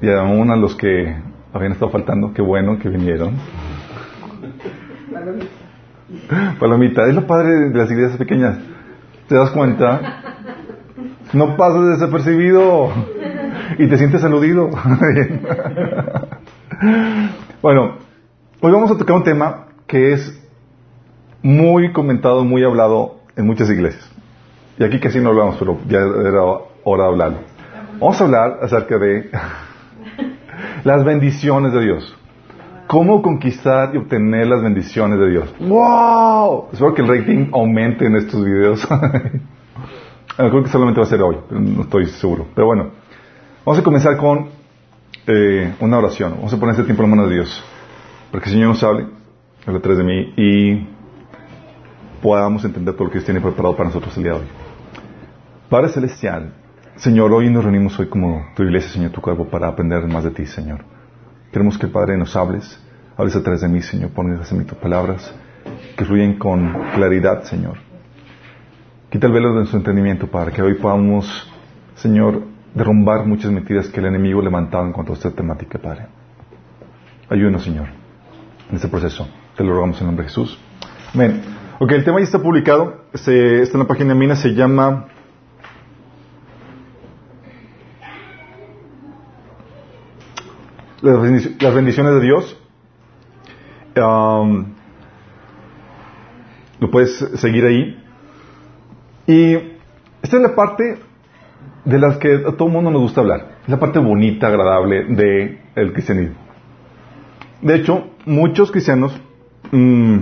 Y aún a los que habían estado faltando, qué bueno que vinieron. Palomita, es lo padre de las iglesias pequeñas. ¿Te das cuenta? No pasas desapercibido y te sientes aludido. bueno, hoy vamos a tocar un tema que es muy comentado, muy hablado en muchas iglesias. Y aquí casi no hablamos, pero ya era hora de hablarlo. Vamos a hablar acerca de las bendiciones de Dios. ¿Cómo conquistar y obtener las bendiciones de Dios? ¡Wow! Espero que el rating aumente en estos videos. Creo que solamente va a ser hoy, no estoy seguro. Pero bueno, vamos a comenzar con eh, una oración. Vamos a poner este tiempo en la mano de Dios. Para que el Señor nos hable, hable atrás de mí y podamos entender todo lo que Dios tiene preparado para nosotros el día de hoy. Padre Celestial, Señor, hoy nos reunimos hoy como tu iglesia, Señor, tu cuerpo, para aprender más de ti, Señor. Queremos que, Padre, nos hables, hables a través de mí, Señor, pongas en mí tus palabras que fluyen con claridad, Señor. Quita el velo de nuestro entendimiento, Padre, que hoy podamos, Señor, derrumbar muchas mentiras que el enemigo levantaba en cuanto a esta temática, Padre. Ayúdanos, Señor, en este proceso. Te lo rogamos en nombre de Jesús. Amén. Ok, el tema ya está publicado, está en la página de Mina, se llama las bendiciones de Dios. lo puedes seguir ahí. Y esta es la parte de las que a todo mundo nos gusta hablar. Es la parte bonita, agradable del el cristianismo. De hecho, muchos cristianos mmm,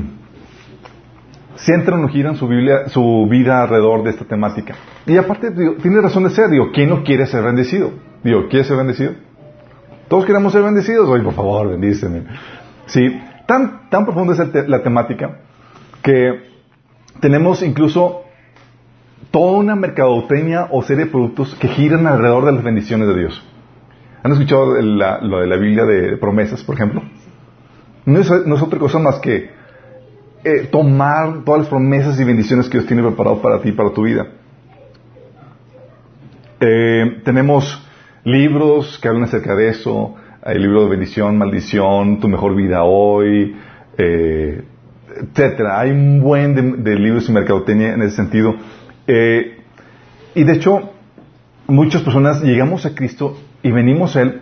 centran o giran su, Biblia, su vida alrededor de esta temática. Y aparte, tiene razón de ser. Digo, ¿quién no quiere ser bendecido? Digo, ¿quiere ser bendecido? Todos queremos ser bendecidos. Oye, por favor, bendíceme. Sí, tan, tan profunda es la temática que tenemos incluso toda una mercadotecnia o serie de productos que giran alrededor de las bendiciones de Dios. ¿Han escuchado lo de la Biblia de promesas, por ejemplo? No es, otra cosa más que eh, tomar todas las promesas y bendiciones que Dios tiene preparado para ti y para tu vida. Eh, tenemos libros que hablan acerca de eso. Hay libros de bendición, maldición, tu mejor vida hoy, eh, etcétera. Hay un buen de, libros y mercadotecnia en ese sentido. Eh, y de hecho, muchas personas llegamos a Cristo y venimos a Él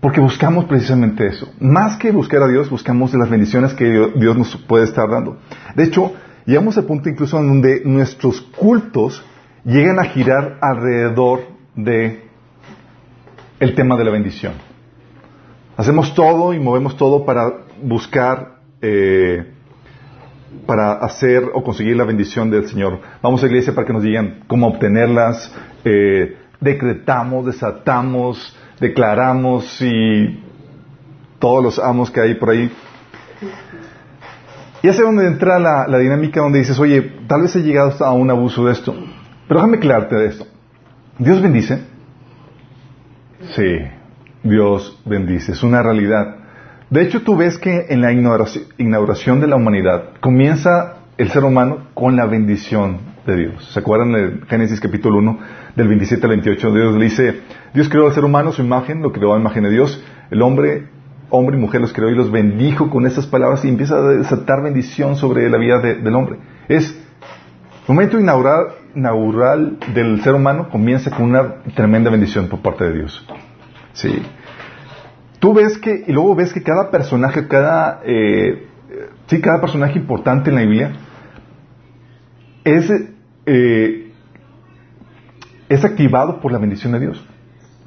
porque buscamos precisamente eso. Más que buscar a Dios, buscamos las bendiciones que Dios nos puede estar dando. De hecho, llegamos al punto incluso en donde nuestros cultos llegan a girar alrededor de el tema de la bendición. Hacemos todo y movemos todo para buscar, eh, para hacer o conseguir la bendición del Señor. Vamos a la iglesia para que nos digan cómo obtenerlas, eh, decretamos, desatamos, declaramos y todos los amos que hay por ahí. Y es donde entra la, la, dinámica donde dices, oye, tal vez he llegado a un abuso de esto. Pero déjame aclararte de esto. Dios bendice, Sí, Dios bendice, es una realidad. De hecho, tú ves que en la inauguración de la humanidad comienza el ser humano con la bendición de Dios. ¿Se acuerdan de Génesis capítulo 1, del 27 al 28? Dios le dice, Dios creó al ser humano, su imagen, lo creó a imagen de Dios. El hombre, hombre y mujer los creó y los bendijo con estas palabras y empieza a desatar bendición sobre la vida del hombre. Es momento inaugural, inaugural del ser humano comienza con una tremenda bendición por parte de Dios. Sí. Tú ves que, y luego ves que cada personaje, cada, eh, sí, cada personaje importante en la Biblia es, eh, es activado por la bendición de Dios.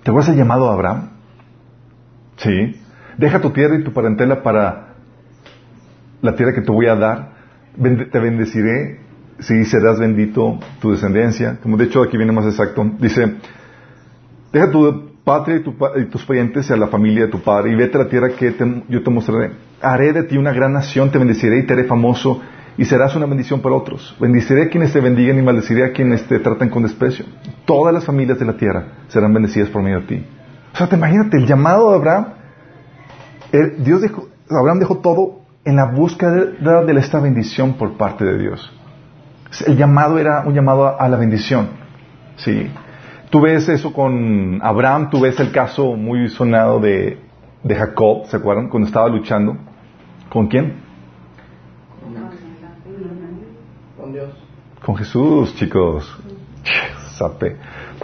¿Te acuerdas el llamado a Abraham? Sí. Deja tu tierra y tu parentela para la tierra que te voy a dar. Te bendeciré si serás bendito tu descendencia. Como de hecho aquí viene más exacto. Dice, deja tu patria y, tus parientes y a la familia de tu padre y vete a la tierra que yo te mostraré. Haré de ti una gran nación, te bendeciré y te haré famoso y serás una bendición para otros. Bendiciré a quienes te bendigan y maldeciré a quienes te tratan con desprecio. Todas las familias de la tierra serán bendecidas por medio de ti. O sea, te imagínate el llamado de Abraham. Eh, Dios Abraham dejó todo en la búsqueda de esta bendición por parte de Dios. El llamado era un llamado a, la bendición. Sí. Tú ves eso con Abraham, tú ves el caso muy sonado de, de Jacob, ¿se acuerdan? Cuando estaba luchando. ¿Con quién? Con Dios. Con Jesús, chicos. Sape.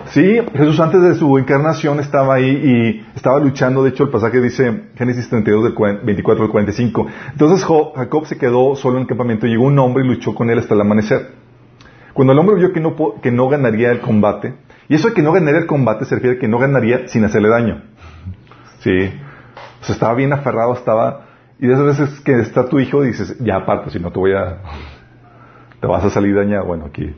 Sí, Jesús antes de su encarnación estaba ahí y estaba luchando. De hecho, el pasaje dice, Génesis 32, del 24 al 45. Entonces Jacob se quedó solo en el campamento. Llegó un hombre y luchó con él hasta el amanecer. Cuando el hombre vio que no, que no ganaría el combate, y eso de que no ganaría el combate se refiere a que no ganaría sin hacerle daño. Sí. Estaba bien aferrado, estaba... Y de esas veces que está tu hijo, dices, ya aparte, si no te voy a... Te vas a salir dañado. Bueno, aquí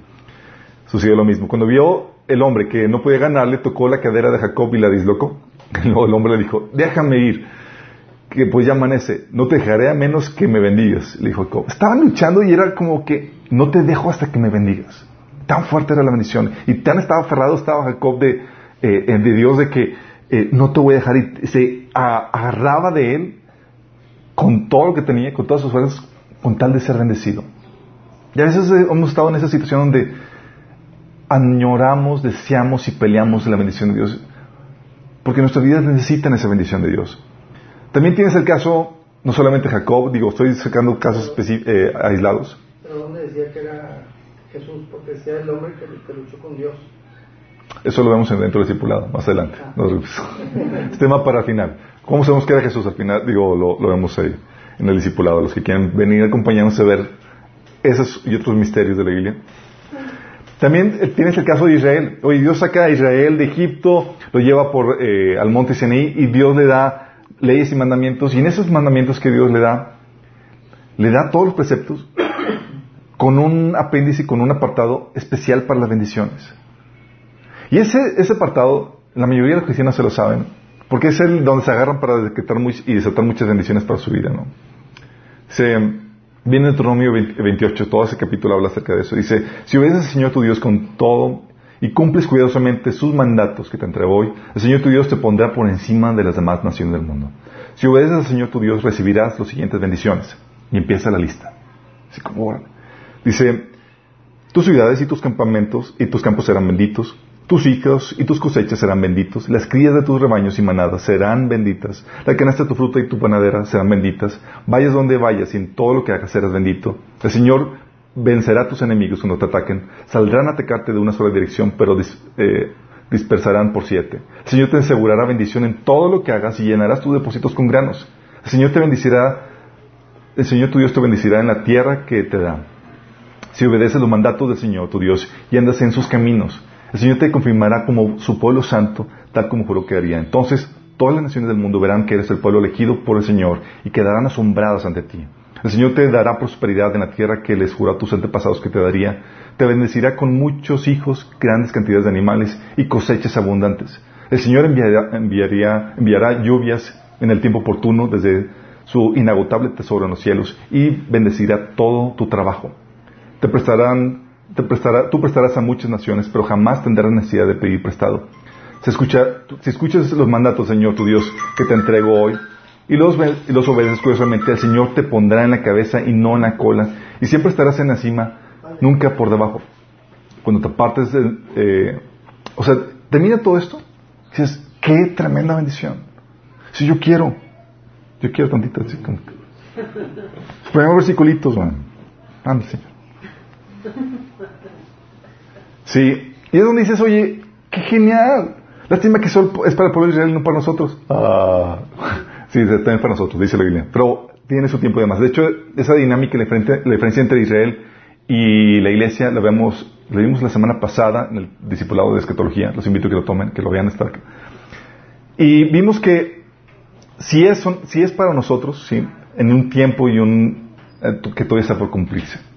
sucedió lo mismo. Cuando vio el hombre que no podía ganarle, tocó la cadera de Jacob y la dislocó. Luego el hombre le dijo, déjame ir, que pues ya amanece, no te dejaré a menos que me bendigas, le dijo Jacob. Estaban luchando y era como que, no te dejo hasta que me bendigas. Tan fuerte era la bendición. Y tan estaba aferrado estaba Jacob de, eh, de Dios de que eh, no te voy a dejar. Y se agarraba de él con todo lo que tenía, con todas sus fuerzas, con tal de ser bendecido. Y a veces hemos estado en esa situación donde añoramos, deseamos y peleamos la bendición de Dios, porque nuestras vidas necesitan esa bendición de Dios. También tienes el caso, no solamente Jacob, digo, estoy sacando casos eh, aislados. Pero ¿dónde decía que era Jesús? Porque decía el hombre que, luchó con Dios. Eso lo vemos dentro del discipulado, más adelante. es tema para el final. ¿Cómo sabemos que era Jesús al final? Digo, lo, lo vemos ahí, en el discipulado. Los que quieren venir a acompañarnos a ver esos y otros misterios de la Biblia. También eh, tienes el caso de Israel. Oye, Dios saca a Israel de Egipto, lo lleva por eh, al monte Sinaí y Dios le da leyes y mandamientos. Y en esos mandamientos que Dios le da, le da todos los preceptos con un apéndice, con un apartado especial para las bendiciones. Y ese, ese apartado, la mayoría de los cristianos se lo saben, porque es el donde se agarran para decretar y desatar muchas bendiciones para su vida, ¿no? Se, Viene en Deuteronomio 28, todo ese capítulo habla acerca de eso. Dice, si obedeces al Señor tu Dios con todo y cumples cuidadosamente sus mandatos que te entrego hoy, el Señor tu Dios te pondrá por encima de las demás naciones del mundo. Si obedeces al Señor tu Dios, recibirás las siguientes bendiciones. Y empieza la lista. Así como, dice, tus ciudades y tus campamentos y tus campos serán benditos, tus hijos y tus cosechas serán benditos, las crías de tus rebaños y manadas serán benditas, la canasta de tu fruta y tu panadera serán benditas, vayas donde vayas y en todo lo que hagas serás bendito. El Señor vencerá a tus enemigos cuando te ataquen, saldrán a atacarte de una sola dirección, pero eh, dispersarán por siete. El Señor te asegurará bendición en todo lo que hagas y llenarás tus depósitos con granos. El Señor te bendecirá, el Señor tu Dios te bendecirá en la tierra que te da. Si obedeces los mandatos del Señor tu Dios y andas en sus caminos, el Señor te confirmará como su pueblo santo, tal como juró que haría. Entonces, todas las naciones del mundo verán que eres el pueblo elegido por el Señor y quedarán asombradas ante ti. El Señor te dará prosperidad en la tierra que les juró a tus antepasados que te daría. Te bendecirá con muchos hijos, grandes cantidades de animales y cosechas abundantes. El Señor enviará, enviará lluvias en el tiempo oportuno desde su inagotable tesoro en los cielos y bendecirá todo tu trabajo. Te prestarán tú prestarás a muchas naciones, pero jamás tendrás necesidad de pedir prestado. Si, escuchas los mandatos, Señor, tu Dios, que te entrego hoy, y los, los obedeces curiosamente, el Señor te pondrá en la cabeza y no en la cola, y siempre estarás en la cima, nunca por debajo. Cuando te apartes, eh, o sea, termina todo esto, dices, qué tremenda bendición. Si yo quiero, yo quiero tantito, así. Primero versiculitos, man. Señor. Sí, y es donde dices, oye, qué genial. Lástima que solo es para el pueblo de Israel no para nosotros. Ah, sí, también para nosotros, dice la Biblia. Pero tiene su tiempo de más. De hecho, esa dinámica, la diferencia, entre Israel y la iglesia, la vemos, la vimos la semana pasada en el discipulado de escatología. Los invito a que lo tomen, que lo vean estar acá. Y vimos que si es, si es para nosotros, sí, en un tiempo y un, eh, que todavía está por cumplirse.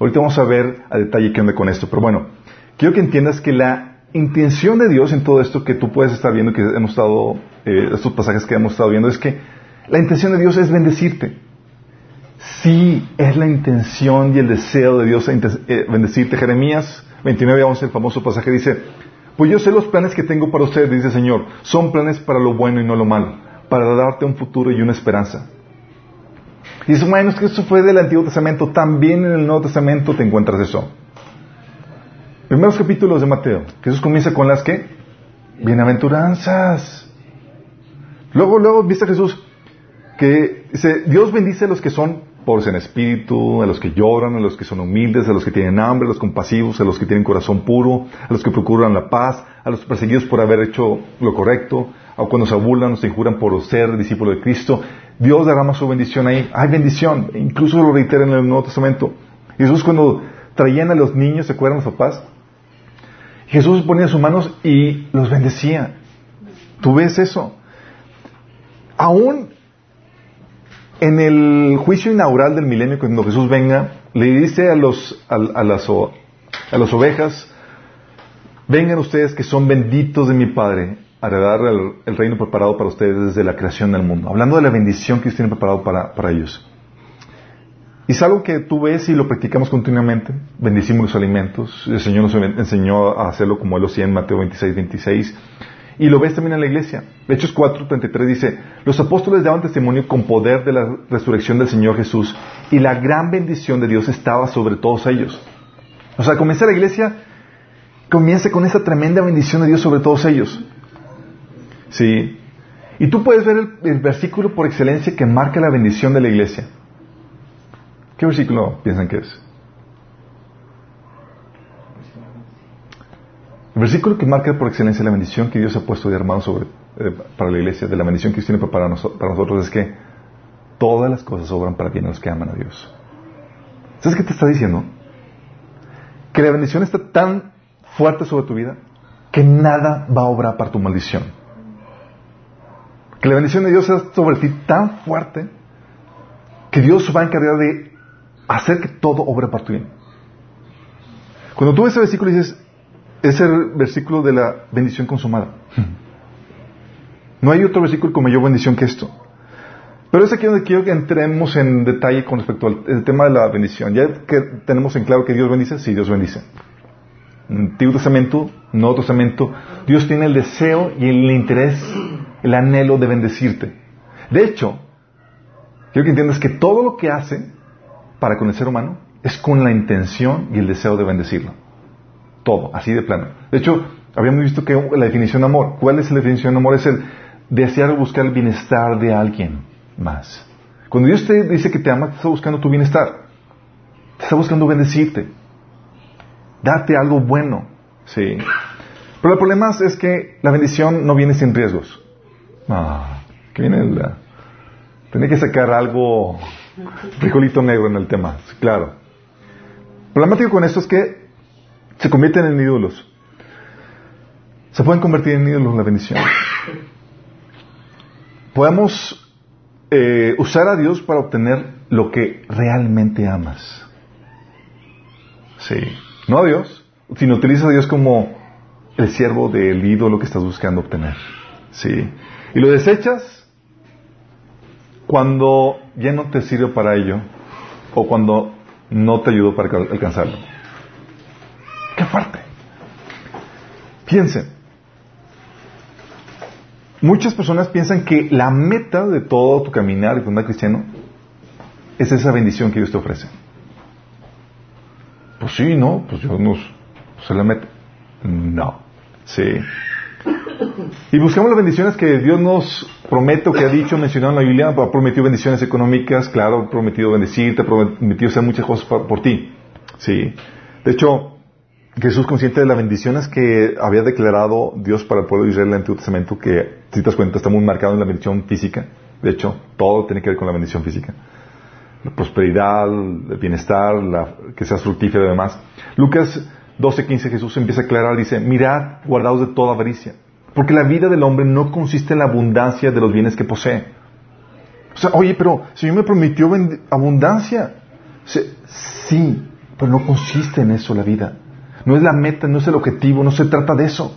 Ahorita vamos a ver a detalle qué onda con esto. Pero bueno, quiero que entiendas que la intención de Dios en todo esto que tú puedes estar viendo, que hemos estado, eh, estos pasajes que hemos estado viendo, es que la intención de Dios es bendecirte. Sí, es la intención y el deseo de Dios eh, bendecirte. Jeremías 29, 11, el famoso pasaje dice, pues yo sé los planes que tengo para ustedes, dice el Señor, son planes para lo bueno y no lo malo, para darte un futuro y una esperanza. Y dice, bueno, es que eso fue del Antiguo Testamento. También en el Nuevo Testamento te encuentras eso. Primeros capítulos de Mateo. Jesús comienza con las que? Bienaventuranzas. Luego, luego, viste a Jesús que dice, Dios bendice a los que son pobres en espíritu, a los que lloran, a los que son humildes, a los que tienen hambre, a los compasivos, a los que tienen corazón puro, a los que procuran la paz, a los perseguidos por haber hecho lo correcto, a cuando se burlan o se injuran por ser discípulo de Cristo. Dios derrama su bendición ahí. Hay bendición. Incluso lo reitera en el Nuevo Testamento. Jesús cuando traían a los niños, ¿se acuerdan los papás? Jesús ponía sus manos y los bendecía. ¿Tú ves eso? Aún en el juicio inaugural del milenio, cuando Jesús venga, le dice a, los, a, las, a las ovejas, vengan ustedes que son benditos de mi Padre, heredar el, reino preparado para ustedes desde la creación del mundo. Hablando de la bendición que Dios tiene preparado para, para ellos. Y es algo que tú ves y lo practicamos continuamente. Bendecimos los alimentos. El Señor nos enseñó a hacerlo como Él lo hacía en Mateo 26, 26. Y lo ves también en la iglesia. Hechos 4, 33 dice, los apóstoles daban testimonio con poder de la resurrección del Señor Jesús y la gran bendición de Dios estaba sobre todos ellos. O sea, comienza la iglesia, comienza con esa tremenda bendición de Dios sobre todos ellos. Sí. Y tú puedes ver el versículo por excelencia que marca la bendición de la iglesia. ¿Qué versículo piensan que es? El versículo que marca por excelencia la bendición que Dios ha puesto de hermano sobre, eh, para la iglesia, de la bendición que Dios tiene para, para nosotros, es que todas las cosas obran para bien a los que aman a Dios. ¿Sabes qué te está diciendo? Que la bendición está tan fuerte sobre tu vida que nada va a obrar para tu maldición. Que la bendición de Dios está sobre ti tan fuerte que Dios va a encargar de hacer que todo obre para tu bien. Cuando tú ves ese versículo dices, es el versículo de la bendición consumada. No hay otro versículo con mayor bendición que esto. Pero es aquí donde quiero que entremos en detalle con respecto al tema de la bendición. Ya que tenemos en claro que Dios bendice, sí, Dios bendice. Antiguo Testamento, Nuevo Testamento, Dios tiene el deseo y el interés, el anhelo de bendecirte. De hecho, quiero que entiendas que todo lo que hace para con el ser humano es con la intención y el deseo de bendecirlo. Todo, así de plano. De hecho, habíamos visto que la definición de amor, ¿cuál es la definición de amor? Es el desear buscar el bienestar de alguien más. Cuando Dios te dice que te ama, te está buscando tu bienestar. Te está buscando bendecirte. Darte algo bueno. Sí. Pero el problema es que la bendición no viene sin riesgos. Ah, que viene la... Tiene que sacar algo frijolito negro en el tema, claro. El problemático con esto es que se convierten en ídolos. Se pueden convertir en ídolos la bendición. Podemos eh, usar a Dios para obtener lo que realmente amas. Sí. No a Dios, sino utiliza a Dios como el siervo del ídolo que estás buscando obtener. Sí. Y lo desechas cuando ya no te sirve para ello o cuando no te ayudó para alcanzarlo. ¡Qué fuerte! Piensen. Muchas personas piensan que la meta de todo tu caminar y tu cristiano es esa bendición que Dios te ofrece. Pues sí, ¿no? Pues yo no sé la meta. No. Sí. Y buscamos las bendiciones que Dios nos promete o que ha dicho, mencionado en la Biblia, ha prometido bendiciones económicas, claro, ha prometido bendecirte, ha prometido hacer muchas cosas por, ti. Sí. De hecho, Jesús consciente de las bendiciones que había declarado Dios para el pueblo de Israel en el Antiguo Testamento, que si te das cuenta está muy marcado en la bendición física. De hecho, todo tiene que ver con la bendición física. La prosperidad, el bienestar, que seas fructífero y demás. Lucas 12:15 Jesús empieza a aclarar, dice, mirad, guardaos de toda avaricia, porque la vida del hombre no consiste en la abundancia de los bienes que posee. O sea, oye, pero Señor me prometió abundancia. sí, pero no consiste en eso la vida. No es la meta, no es el objetivo, no se trata de eso.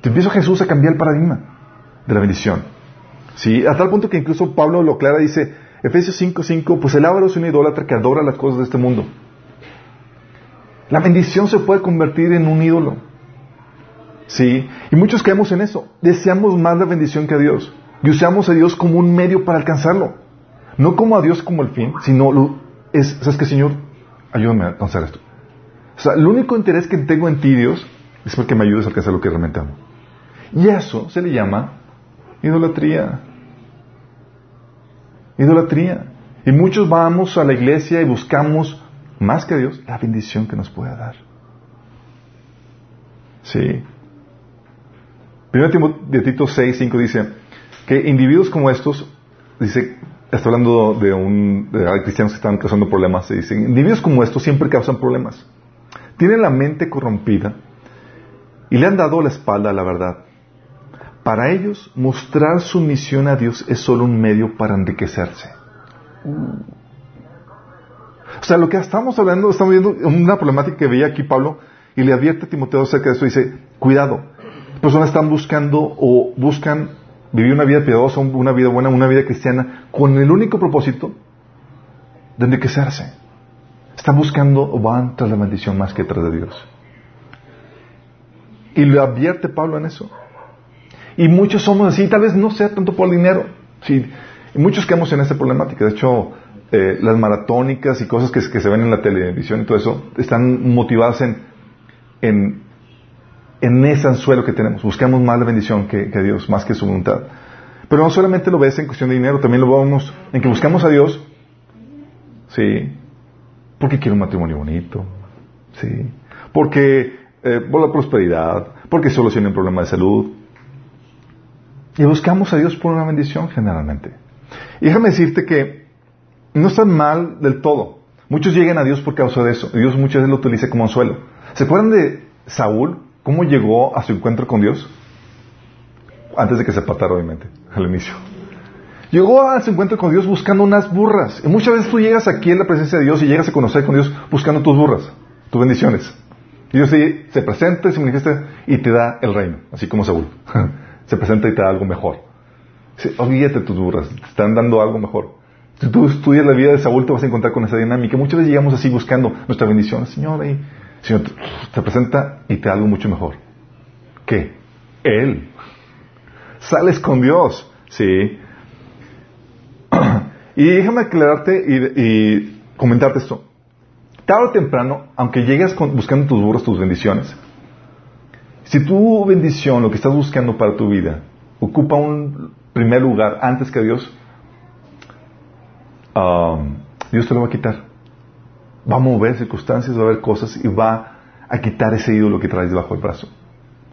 Te empieza Jesús a cambiar el paradigma de la bendición. Sí, a tal punto que incluso Pablo lo aclara, dice, Efesios 5:5, pues el avaro es una idólatra que adora las cosas de este mundo. La bendición se puede convertir en un ídolo. Sí, y muchos caemos en eso. Deseamos más la bendición que a Dios. Y usamos a Dios como un medio para alcanzarlo. No como a Dios como el fin, sino lo, es, ¿sabes qué, Señor? Ayúdame a alcanzar esto. O sea, el único interés que tengo en ti, Dios, es porque me ayudes a alcanzar lo que realmente amo. Y eso se le llama idolatría. Idolatría. Y muchos vamos a la iglesia y buscamos más que Dios la bendición que nos puede dar. Sí. Primero de Tito 6, 5 dice que individuos como estos, dice, está hablando de un de cristianos que están causando problemas, se dice, individuos como estos siempre causan problemas. Tienen la mente corrompida y le han dado la espalda a la verdad. Para ellos, mostrar su misión a Dios es solo un medio para enriquecerse. O sea, lo que estamos hablando, estamos viendo una problemática que veía aquí Pablo y le advierte a Timoteo acerca de esto. Dice, cuidado, personas están buscando o buscan vivir una vida piadosa, una vida buena, una vida cristiana, con el único propósito de enriquecerse. Están buscando o van tras la bendición más que tras de Dios. Y le advierte Pablo en eso. Y muchos somos así, tal vez no sea tanto por el dinero. Sí, y muchos quedamos en esta problemática. De hecho, eh, las maratónicas y cosas que, se ven en la televisión y todo eso están motivadas en, en, en ese anzuelo que tenemos. Buscamos más la bendición que, Dios, más que su voluntad. Pero no solamente lo ves en cuestión de dinero, también lo vemos en que buscamos a Dios, sí, porque quiero un matrimonio bonito, sí, porque eh, por la prosperidad, porque solucione un problema de salud. Y buscamos a Dios por una bendición generalmente. Y déjame decirte que no están mal del todo. Muchos llegan a Dios por causa de eso. Dios muchas veces lo utiliza como anzuelo. ¿Se acuerdan de Saúl? ¿Cómo llegó a su encuentro con Dios? Antes de que se apartara, obviamente, al inicio. Llegó a su encuentro con Dios buscando unas burras. Y muchas veces tú llegas aquí en la presencia de Dios y llegas a conocer con Dios buscando tus burras, tus bendiciones. Y Dios se, presenta, se manifiesta y te da el reino, así como Saúl. se presenta y te da algo mejor. Dice, olvídate tus burras, te están dando algo mejor. Si tú estudias la vida de Saúl, te vas a encontrar con esa dinámica. Muchas veces llegamos así buscando nuestra bendición. Señor, y Señor te, presenta y te da algo mucho mejor. ¿Qué? Él. Sales con Dios. Sí. y déjame aclararte y, y comentarte esto. Tarde o temprano, aunque llegues buscando tus burros, tus bendiciones, si tu bendición, lo que estás buscando para tu vida, ocupa un primer lugar antes que Dios, um, Dios te lo va a quitar. Va a mover circunstancias, va a haber cosas y va a quitar ese ídolo que traes debajo del brazo.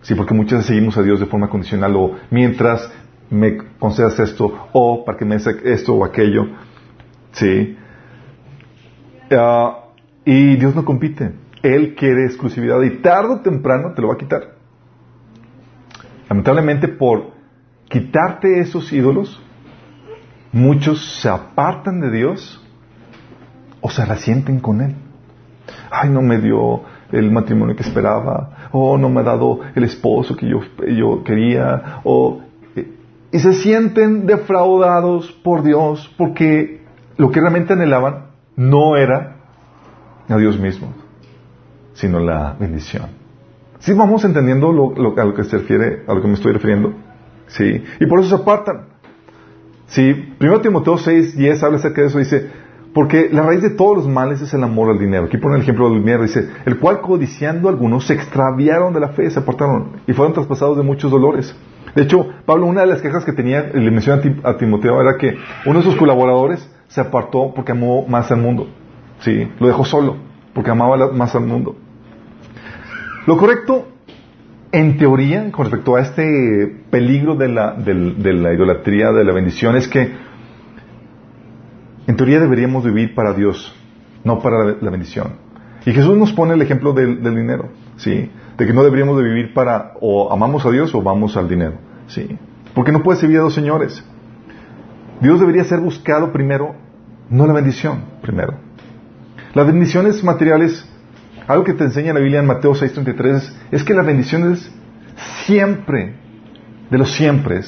Sí, porque muchas veces seguimos a Dios de forma condicional o mientras me concedas esto o para que me des esto o aquello. Sí. Uh, y Dios no compite. Él quiere exclusividad y tarde o temprano te lo va a quitar. Lamentablemente por quitarte esos ídolos, muchos se apartan de Dios o se resienten con Él. Ay, no me dio el matrimonio que esperaba, o no me ha dado el esposo que yo, yo quería, o, y se sienten defraudados por Dios porque lo que realmente anhelaban no era a Dios mismo, sino la bendición. ¿Sí vamos entendiendo lo, a lo que se refiere, a lo que me estoy refiriendo? Sí. Y por eso se apartan. Sí. Primero Timoteo 6, 10 habla acerca de eso, dice, porque la raíz de todos los males es el amor al dinero. Aquí pone el ejemplo del dinero, dice, el cual codiciando algunos se extraviaron de la fe, se apartaron y fueron traspasados de muchos dolores. De hecho, Pablo, una de las quejas que tenía, le menciona a Timoteo, era que uno de sus colaboradores se apartó porque amó más al mundo. Sí, lo dejó solo, porque amaba más al mundo. Lo correcto, en teoría, con respecto a este peligro de la, de, la idolatría, de la bendición, es que en teoría deberíamos vivir para Dios, no para la, bendición. Y Jesús nos pone el ejemplo del, dinero, ¿sí? De que no deberíamos de vivir para o amamos a Dios o vamos al dinero, ¿sí? Porque no puede servir a dos señores. Dios debería ser buscado primero, no la bendición primero. Las bendiciones materiales, algo que te enseña la Biblia en Mateo 6:33, es que las bendiciones siempre, de los siempre,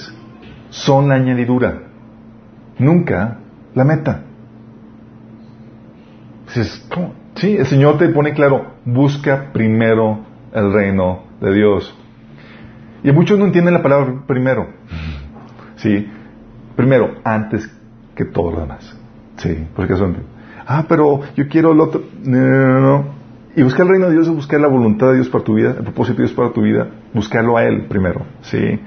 son la añadidura, nunca la meta. Sí, el Señor te pone claro, busca primero el reino de Dios. Y muchos no entienden la palabra primero. Sí, primero, antes que todo lo demás. Sí, porque son Ah, pero yo quiero el otro. No, no, no. Y buscar el reino de Dios es buscar la voluntad de Dios para tu vida, el propósito de Dios para tu vida, buscarlo a Él primero, ¿sí?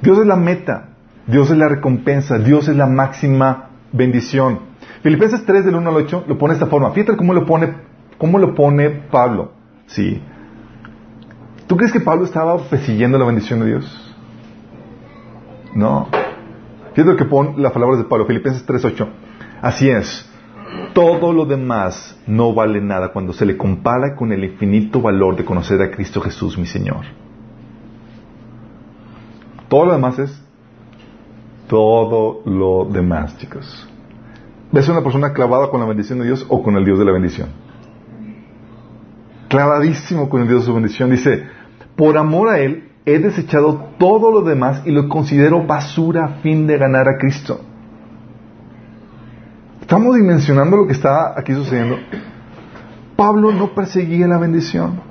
Dios es la meta, Dios es la recompensa, Dios es la máxima bendición. Filipenses 3 del 1 al 8 lo pone de esta forma. Fíjate cómo lo pone, cómo lo pone Pablo, ¿sí? ¿Tú crees que Pablo estaba persiguiendo la bendición de Dios? No. Fíjate lo que pone las palabras de Pablo, Filipenses 3.8. Así es. Todo lo demás no vale nada cuando se le compara con el infinito valor de conocer a Cristo Jesús, mi Señor. Todo lo demás es todo lo demás, chicos. ¿Ves una persona clavada con la bendición de Dios o con el Dios de la bendición? Clavadísimo con el Dios de su bendición. Dice, por amor a Él he desechado todo lo demás y lo considero basura a fin de ganar a Cristo. Estamos dimensionando lo que está aquí sucediendo. Pablo no perseguía la bendición,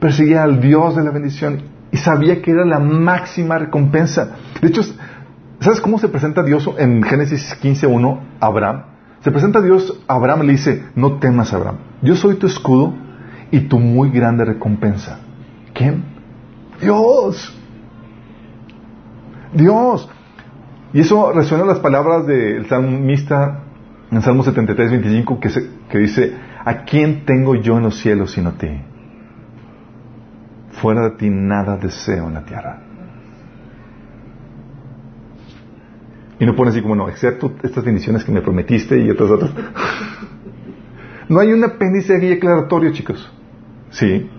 perseguía al Dios de la bendición y sabía que era la máxima recompensa. De hecho, ¿sabes cómo se presenta Dios en Génesis 15.1 a Abraham? Se presenta Dios a Abraham y le dice, no temas Abraham, yo soy tu escudo y tu muy grande recompensa. ¿Quién? Dios. Dios. Y eso resuena las palabras del salmista en Salmo 73, 25, que, que dice, ¿a quién tengo yo en los cielos sino a ti? Fuera de ti nada deseo en la tierra. Y no pone así como, no, excepto estas bendiciones que me prometiste y otras otras. no hay un apéndice aquí aclaratorio, chicos. Sí.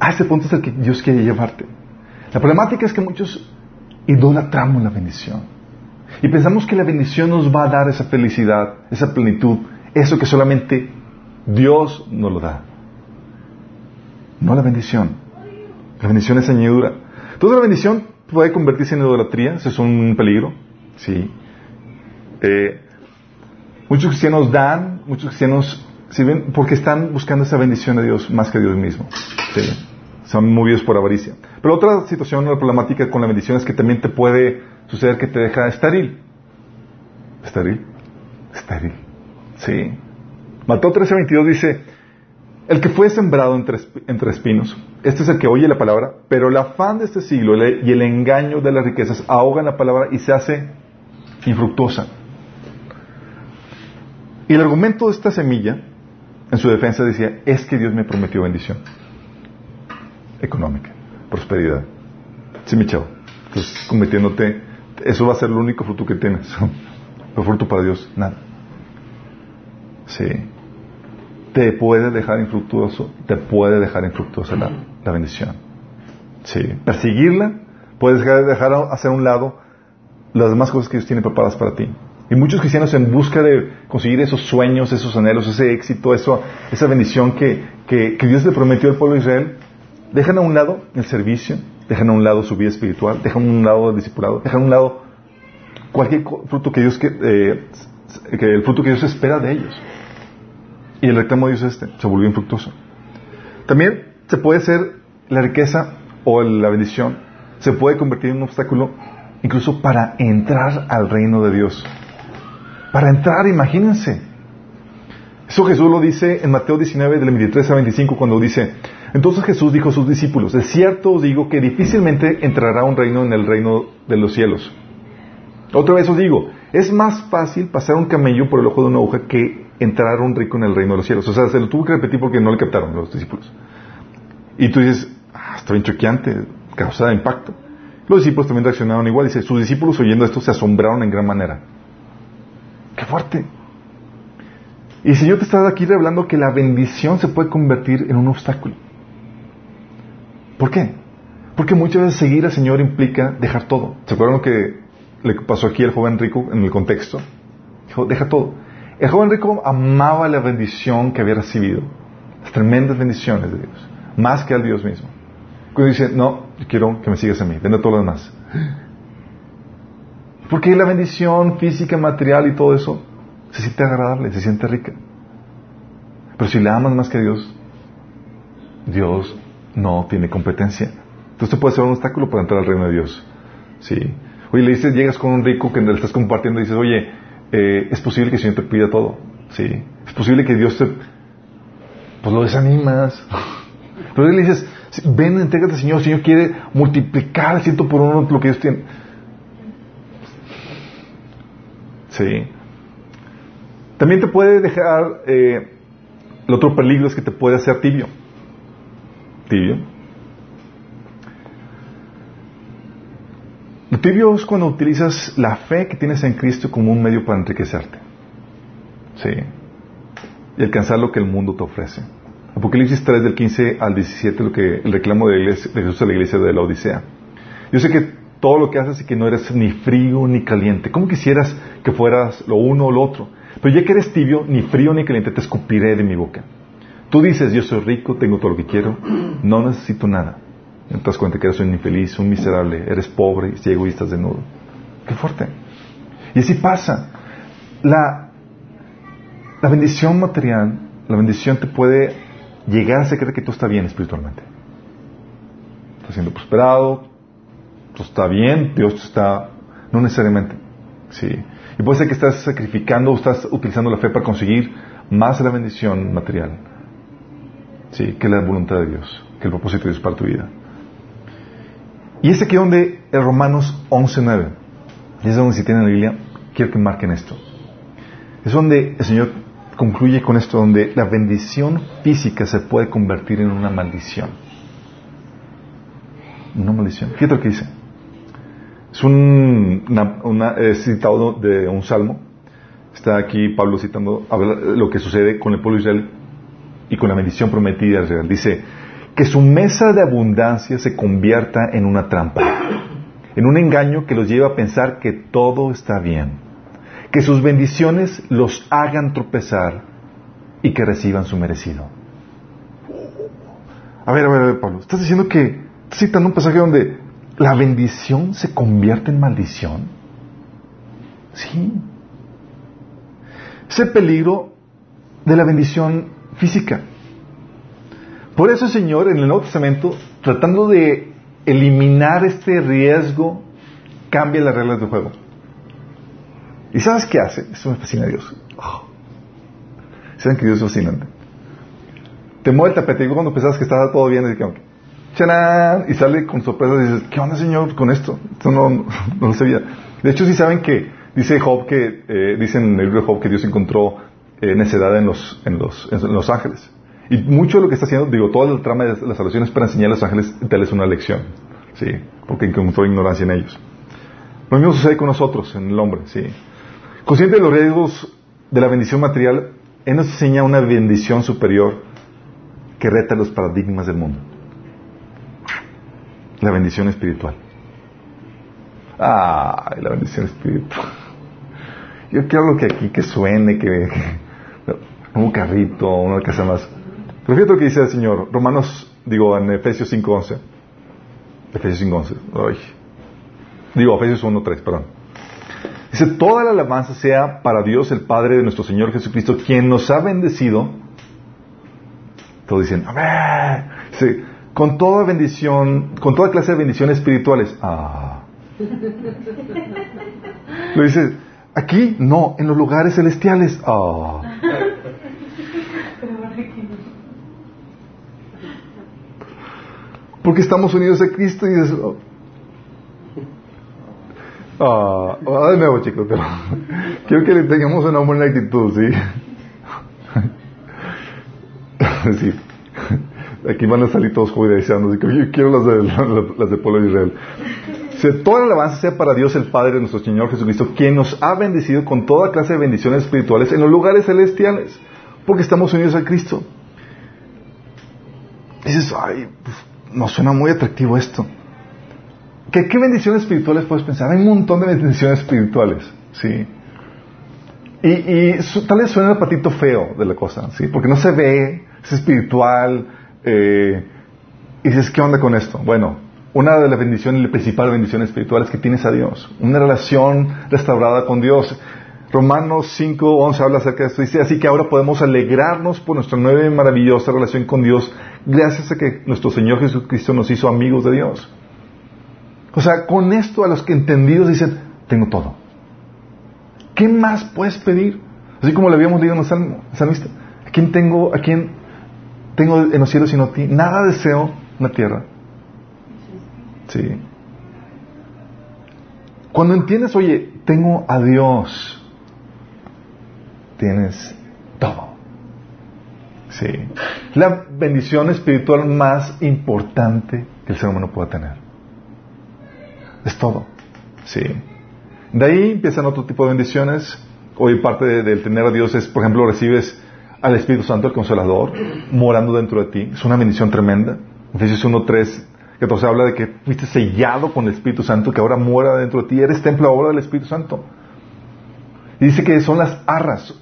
A ese punto es el que Dios quiere llevarte. La problemática es que muchos idolatramos la bendición. Y pensamos que la bendición nos va a dar esa felicidad, esa plenitud, eso que solamente Dios nos lo da. No la bendición. La bendición es añadidura. Entonces la bendición puede convertirse en idolatría, eso es un peligro. Sí. Eh, muchos cristianos dan, muchos cristianos sirven porque están buscando esa bendición de Dios más que Dios mismo. Son movidos por avaricia. Pero otra situación, una problemática con la bendición es que también te puede suceder que te deja estéril. ¿Estéril? Estéril. Sí. Mató 13:22 dice, el que fue sembrado entre, entre, espinos, este es el que oye la palabra, pero el afán de este siglo y el engaño de las riquezas ahogan la palabra y se hace infructuosa. Y el argumento de esta semilla, en su defensa, decía, es que Dios me prometió bendición económica, prosperidad. Sí, mi chavo. Entonces, cometiéndote, eso va a ser el único fruto que tienes. El fruto para Dios, nada. Sí. Te puede dejar infructuoso, te puede dejar infructuosa la, la bendición. Sí. Perseguirla, puedes dejar, dejar hacer a un lado las demás cosas que Dios tiene preparadas para ti. Y muchos cristianos en busca de conseguir esos sueños, esos anhelos, ese éxito, eso, esa bendición que, que, que Dios le prometió al pueblo de Israel, dejan a un lado el servicio, dejan a un lado su vida espiritual, dejan a un lado el discipulado, dejan a un lado cualquier fruto que Dios, que, eh, que el fruto que Dios espera de ellos. Y el reclamo de Dios es este, se volvió infructuoso. También se puede ser la riqueza o la bendición, se puede convertir en un obstáculo incluso para entrar al reino de Dios. Para entrar, imagínense. Eso Jesús lo dice en Mateo 19, del 23 a 25, cuando dice, entonces Jesús dijo a sus discípulos, de cierto os digo que difícilmente entrará un reino en el reino de los cielos. Otra vez os digo, es más fácil pasar un camello por el ojo de una aguja que entrar un rico en el reino de los cielos. O sea, se lo tuvo que repetir porque no le captaron los discípulos. Y tú dices, ah, está bien choqueante, impacto. Los discípulos también reaccionaron igual. Dice, sus discípulos oyendo esto se asombraron en gran manera. ¡Qué fuerte! Y si yo te estaba aquí revelando que la bendición se puede convertir en un obstáculo. ¿Por qué? Porque muchas veces seguir al Señor implica dejar todo. ¿Se acuerdan lo que le pasó aquí al joven rico en el contexto? Dijo, deja todo. El joven rico amaba la bendición que había recibido, las tremendas bendiciones de Dios, más que al Dios mismo. Cuando dice, no, yo quiero que me sigas a mí, vende todo lo demás. Porque la bendición física, material y todo eso se siente agradable, se siente rica. Pero si le amas más que a Dios, Dios no tiene competencia. Entonces puede ser un obstáculo para entrar al reino de Dios. Sí. Oye, le dices, llegas con un rico que le estás compartiendo y dices, oye, eh, es posible que el Señor te pida todo. Sí. Es posible que Dios te, pues lo desanimas. Pero le dices, ven, entrégate al Señor, el Señor quiere multiplicar ciento por uno lo que Dios tiene. Sí. También te puede dejar, eh, el otro peligro es que te puede hacer tibio. Tibio. Tibio es cuando utilizas la fe que tienes en Cristo como un medio para enriquecerte. Sí. Y alcanzar lo que el mundo te ofrece. Apocalipsis 3 del 15 al 17, lo que el reclamo de, iglesia, de Jesús a la iglesia de la Odisea. Yo sé que todo lo que haces y que no eres ni frío ni caliente. ¿Cómo quisieras que fueras lo uno o lo otro? Pero ya que eres tibio, ni frío ni caliente, te escupiré de mi boca. Tú dices, yo soy rico, tengo todo lo que quiero, no necesito nada. Te das cuenta que eres un infeliz, un miserable, eres pobre, ciego y estás desnudo. Qué fuerte. Y así pasa. La, la bendición material, la bendición te puede llegar a creer que tú estás bien espiritualmente. Estás siendo prosperado, tú está bien, Dios está, no necesariamente. Sí. Y puede ser que estás sacrificando o estás utilizando la fe para conseguir más la bendición material. Sí, que la voluntad de Dios, que el propósito de Dios para tu vida. Y es aquí donde el Romanos 11.9, y es donde si tienen la Biblia, quiero que marquen esto. Es donde el Señor concluye con esto, donde la bendición física se puede convertir en una maldición. Una maldición. Fíjate lo que dice. Es un citado de un salmo. Está aquí Pablo citando lo que sucede con el pueblo de Israel y con la bendición prometida de Israel. Dice, que su mesa de abundancia se convierta en una trampa, en un engaño que los lleva a pensar que todo está bien, que sus bendiciones los hagan tropezar y que reciban su merecido. A ver, a ver, a ver, Pablo, estás diciendo que, citando un pasaje donde la bendición se convierte en maldición. Sí. Es el peligro de la bendición física. Por eso Señor en el Nuevo Testamento, tratando de eliminar este riesgo, cambia las reglas del juego. ¿Y sabes qué hace? Eso me fascina a Dios. Oh. ¿Saben que Dios es fascinante? Te mueve el tapete. Y cuando pensabas que estaba todo bien, y que, y sale con sorpresa y dices, ¿qué onda, Señor, con esto? Esto no, no, lo sabía. De hecho, sí saben que dice Job que, eh, dicen en el libro de Job que Dios encontró eh, necedad en los, en, los, en los ángeles. Y mucho de lo que está haciendo, digo, toda el trama de las salvación es para enseñar a los ángeles darles una lección. Sí, porque encontró ignorancia en ellos. Lo mismo sucede con nosotros, en el hombre, sí. Consciente de los riesgos de la bendición material, Él nos enseña una bendición superior que reta los paradigmas del mundo la bendición espiritual. Ay, la bendición espiritual. Yo quiero lo que aquí que suene, que, un carrito, una casa más. Pero fíjate lo que dice el Señor, Romanos, digo, en Efesios 5.11. Efesios 5.11. Digo, Efesios 1.3, perdón. Dice, toda la alabanza sea para Dios, el Padre de nuestro Señor Jesucristo, quien nos ha bendecido. Todos dicen, amén. Sí, con toda bendición, con toda clase de bendiciones espirituales. Ah. Lo dice, aquí no, en los lugares celestiales. Ah. Porque estamos unidos a Cristo y dices, ah, ah, de nuevo chicos, pero quiero que le tengamos una buena actitud, ¿sí? sí. Aquí van a salir todos judaizando, que yo quiero las de, pueblo de Israel. Se, toda la alabanza sea para Dios el Padre de nuestro Señor Jesucristo, quien nos ha bendecido con toda clase de bendiciones espirituales en los lugares celestiales, porque estamos unidos a Cristo. Dices, ay, pues, nos suena muy atractivo esto. ¿Qué, ¿Qué bendiciones espirituales puedes pensar? Hay un montón de bendiciones espirituales, ¿sí? Y, y tal vez suena el patito feo de la cosa, ¿sí? Porque no se ve, es espiritual, eh, y dices, ¿qué onda con esto? Bueno, una de las bendiciones, la principal bendición espiritual es que tienes a Dios, una relación restaurada con Dios. Romanos 5, 11 habla acerca de esto. Dice, así que ahora podemos alegrarnos por nuestra nueva y maravillosa relación con Dios, gracias a que nuestro Señor Jesucristo nos hizo amigos de Dios. O sea, con esto a los que entendidos dicen, tengo todo. ¿Qué más puedes pedir? Así como lo habíamos leído en el Salmo. ¿A quién tengo, a quién tengo en los cielos sino a ti? Nada deseo en la tierra. Sí. Cuando entiendes, oye, tengo a Dios, tienes. Sí. La bendición espiritual más importante que el ser humano pueda tener. Es todo. Sí. De ahí empiezan otro tipo de bendiciones. Hoy parte del tener a Dios es, por ejemplo, recibes al Espíritu Santo, el Consolador, morando dentro de ti. Es una bendición tremenda. Efesios 1, 3, 14 habla de que fuiste sellado con el Espíritu Santo, que ahora mora dentro de ti. Eres templo ahora del Espíritu Santo. Y dice que son las arras.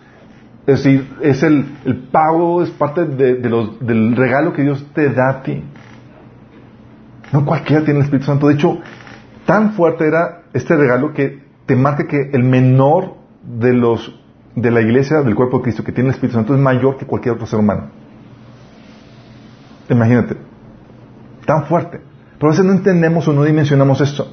Es decir, es el, pago, es parte de, los, del regalo que Dios te da a ti. No cualquiera tiene el Espíritu Santo. De hecho, tan fuerte era este regalo que te marca que el menor de los de la iglesia del cuerpo de Cristo que tiene el Espíritu Santo es mayor que cualquier otro ser humano. Imagínate, tan fuerte. Pero a veces no entendemos o no dimensionamos esto.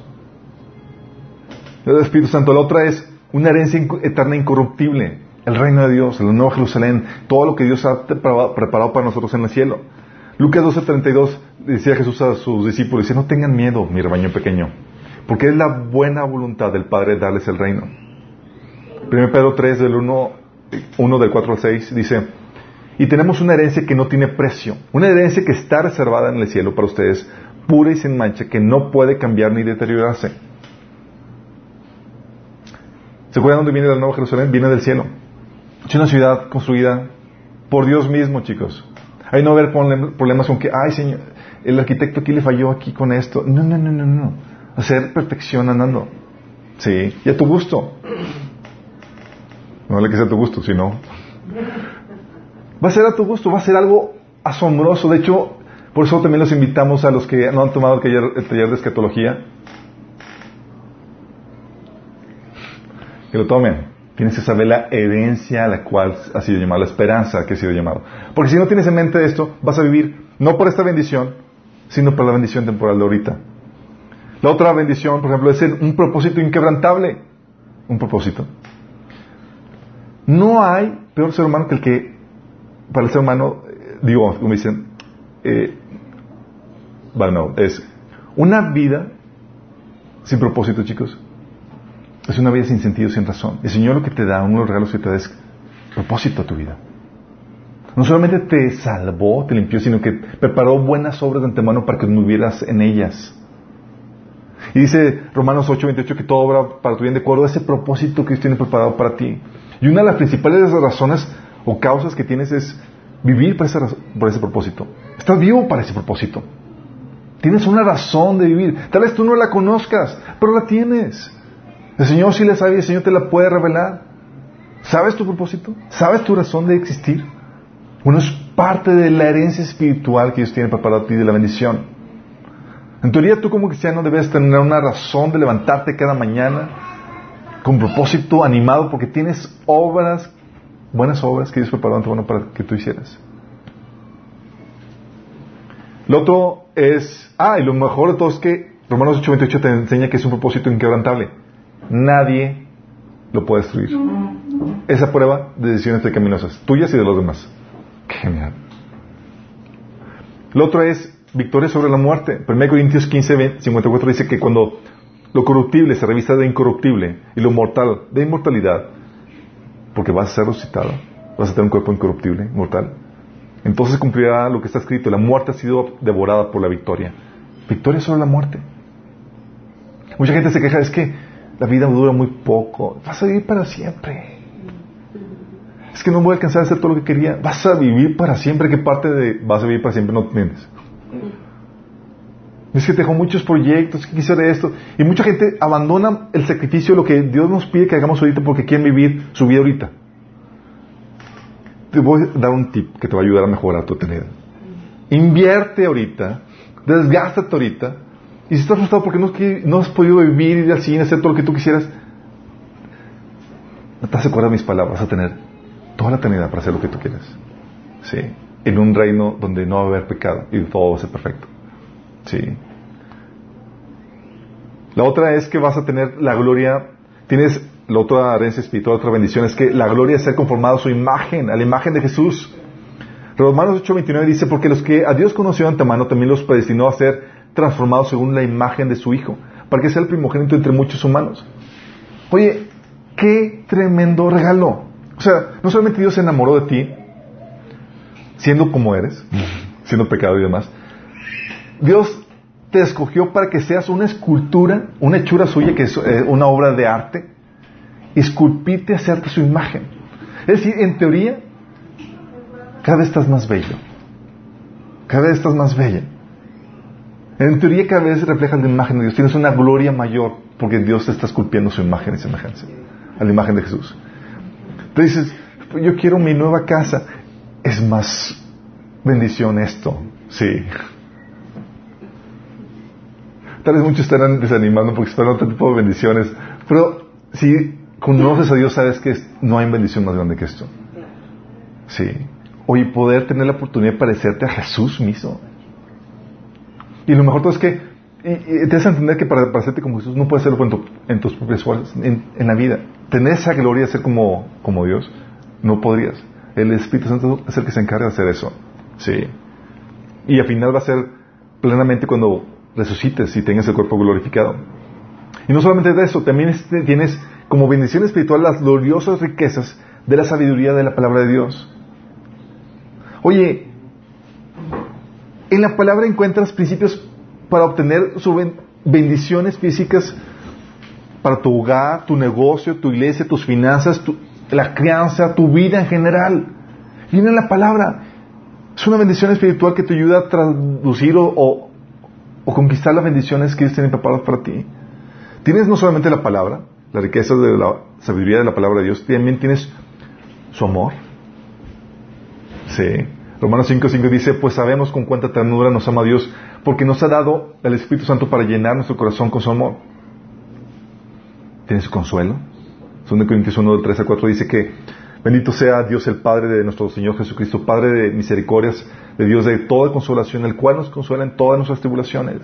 El Espíritu Santo, la otra es una herencia eterna incorruptible el reino de Dios, el nuevo Jerusalén, todo lo que Dios ha preparado para nosotros en el cielo. Lucas 12:32 decía Jesús a sus discípulos, dice, no tengan miedo, mi rebaño pequeño, porque es la buena voluntad del Padre darles el reino. 1 Pedro 3 del 1, 1 del 4 al 6 dice, y tenemos una herencia que no tiene precio, una herencia que está reservada en el cielo para ustedes, pura y sin mancha, que no puede cambiar ni deteriorarse. ¿Se acuerdan dónde viene el nuevo Jerusalén? Viene del cielo. Es una ciudad construida por Dios mismo, chicos. Ahí no haber problemas con que, ay, señor, el arquitecto aquí le falló aquí con esto. No, no, no, no, no. Hacer perfección andando. Sí, y a tu gusto. No le que sea a tu gusto, sino. Va a ser a tu gusto, va a ser algo asombroso. De hecho, por eso también los invitamos a los que no han tomado el taller, el taller de escatología. Que lo tomen. Tienes que saber la herencia a la cual ha sido llamado, la esperanza que ha sido llamado. Porque si no tienes en mente esto, vas a vivir no por esta bendición, sino por la bendición temporal de ahorita. La otra bendición, por ejemplo, es un propósito inquebrantable. Un propósito. No hay peor ser humano que el que, para el ser humano, eh, digo, como dicen, eh, bueno, es una vida sin propósito, chicos, es una vida sin sentido, sin razón. El Señor lo que te da, uno de los regalos que te da es propósito a tu vida. No solamente te salvó, te limpió, sino que preparó buenas obras de antemano para que movieras en ellas. Y dice Romanos 8:28 que todo obra para tu bien de acuerdo a ese propósito que Dios tiene preparado para ti. Y una de las principales razones o causas que tienes es vivir por ese, por ese propósito. Estás vivo para ese propósito. Tienes una razón de vivir. Tal vez tú no la conozcas, pero la tienes. El Señor sí la sabe y el Señor te la puede revelar. ¿Sabes tu propósito? ¿Sabes tu razón de existir? Uno es parte de la herencia espiritual que Dios tiene preparado a ti de la bendición. En teoría tú como cristiano debes tener una razón de levantarte cada mañana con propósito animado porque tienes obras, buenas obras que Dios preparó ante para que tú hicieras. Lo otro es, ah, y lo mejor de todo es que Romanos 8:28 te enseña que es un propósito inquebrantable nadie lo puede destruir. Esa prueba de decisiones pecaminosas, tuyas y de los demás. Qué genial. Lo otro es victoria sobre la muerte. 1 Corintios 15, 54 dice que cuando lo corruptible se revista de incorruptible y lo mortal de inmortalidad, porque vas a ser resucitado, vas a tener un cuerpo incorruptible, mortal, entonces cumplirá lo que está escrito, la muerte ha sido devorada por la victoria. Victoria sobre la muerte. Mucha gente se queja, es que la vida dura muy poco. Vas a vivir para siempre. Es que no voy a alcanzar a hacer todo lo que quería. Vas a vivir para siempre. ¿Qué parte de vas a vivir para siempre no tienes? Es que tengo muchos proyectos, que quisiera esto. Y mucha gente abandona el sacrificio, lo que Dios nos pide que hagamos ahorita porque quieren vivir su vida ahorita. Te voy a dar un tip que te va a ayudar a mejorar tu vida. Invierte ahorita, desgástate ahorita y si estás frustrado porque no, has podido vivir, ir al cine, hacer todo lo que tú quisieras, no te de mis palabras, vas a tener toda la eternidad para hacer lo que tú quieras. Sí. En un reino donde no va a haber pecado y todo va a ser perfecto. Sí. La otra es que vas a tener la gloria, tienes la otra herencia espiritual, otra bendición, es que la gloria es ser conformado a su imagen, a la imagen de Jesús. Romanos 8:29 dice, porque los que a Dios conoció de antemano también los predestinó a ser transformados según la imagen de su Hijo, para que sea el primogénito entre muchos humanos. Oye, qué tremendo regalo. O sea, no solamente Dios se enamoró de ti, siendo como eres, siendo pecado y demás, Dios te escogió para que seas una escultura, una hechura suya, que es eh, una obra de arte, esculpirte, hacerte su imagen. Es decir, en teoría, cada vez estás más bello. Cada vez estás más bella. En teoría, cada vez reflejas la imagen de Dios. Tienes una gloria mayor porque Dios te está esculpiendo su imagen y semejanza. A la imagen de Jesús. Entonces dices, yo quiero mi nueva casa. Es más bendición esto. Sí. Tal vez muchos estarán desanimando porque esperan otro tipo de bendiciones. Pero si conoces a Dios, sabes que no hay bendición más grande que esto. Sí. Oye, poder tener la oportunidad de parecerte a Jesús mismo. Y lo mejor todo es que y, te das a entender que para parecerte como Jesús no puedes hacerlo en, tus propias fuerzas, en, la vida. Tener esa gloria de ser como, como Dios, no podrías. El Espíritu Santo es el que se encarga de hacer eso. Sí. Y al final va a ser plenamente cuando resucites y tengas el cuerpo glorificado. Y no solamente de eso, también tienes como bendición espiritual las gloriosas riquezas de la sabiduría de la palabra de Dios. Oye, en la palabra encuentras principios para obtener bendiciones físicas para tu hogar, tu negocio, tu iglesia, tus finanzas, la crianza, tu vida en general. Viene en la palabra. Es una bendición espiritual que te ayuda a traducir o, o conquistar las bendiciones que Dios tiene preparadas para ti. Tienes no solamente la palabra, la riqueza de la sabiduría de la palabra de Dios, también tienes su amor, Sí. Romanos 5.5 dice, pues sabemos con cuánta ternura nos ama Dios, porque nos ha dado el Espíritu Santo para llenar nuestro corazón con su amor. ¿Tienes consuelo? 2 Corintios 1, del 3 a 4 dice que bendito sea Dios el Padre de nuestro Señor Jesucristo, Padre de misericordias, de Dios de toda consolación, el cual nos consuela en todas nuestras tribulaciones.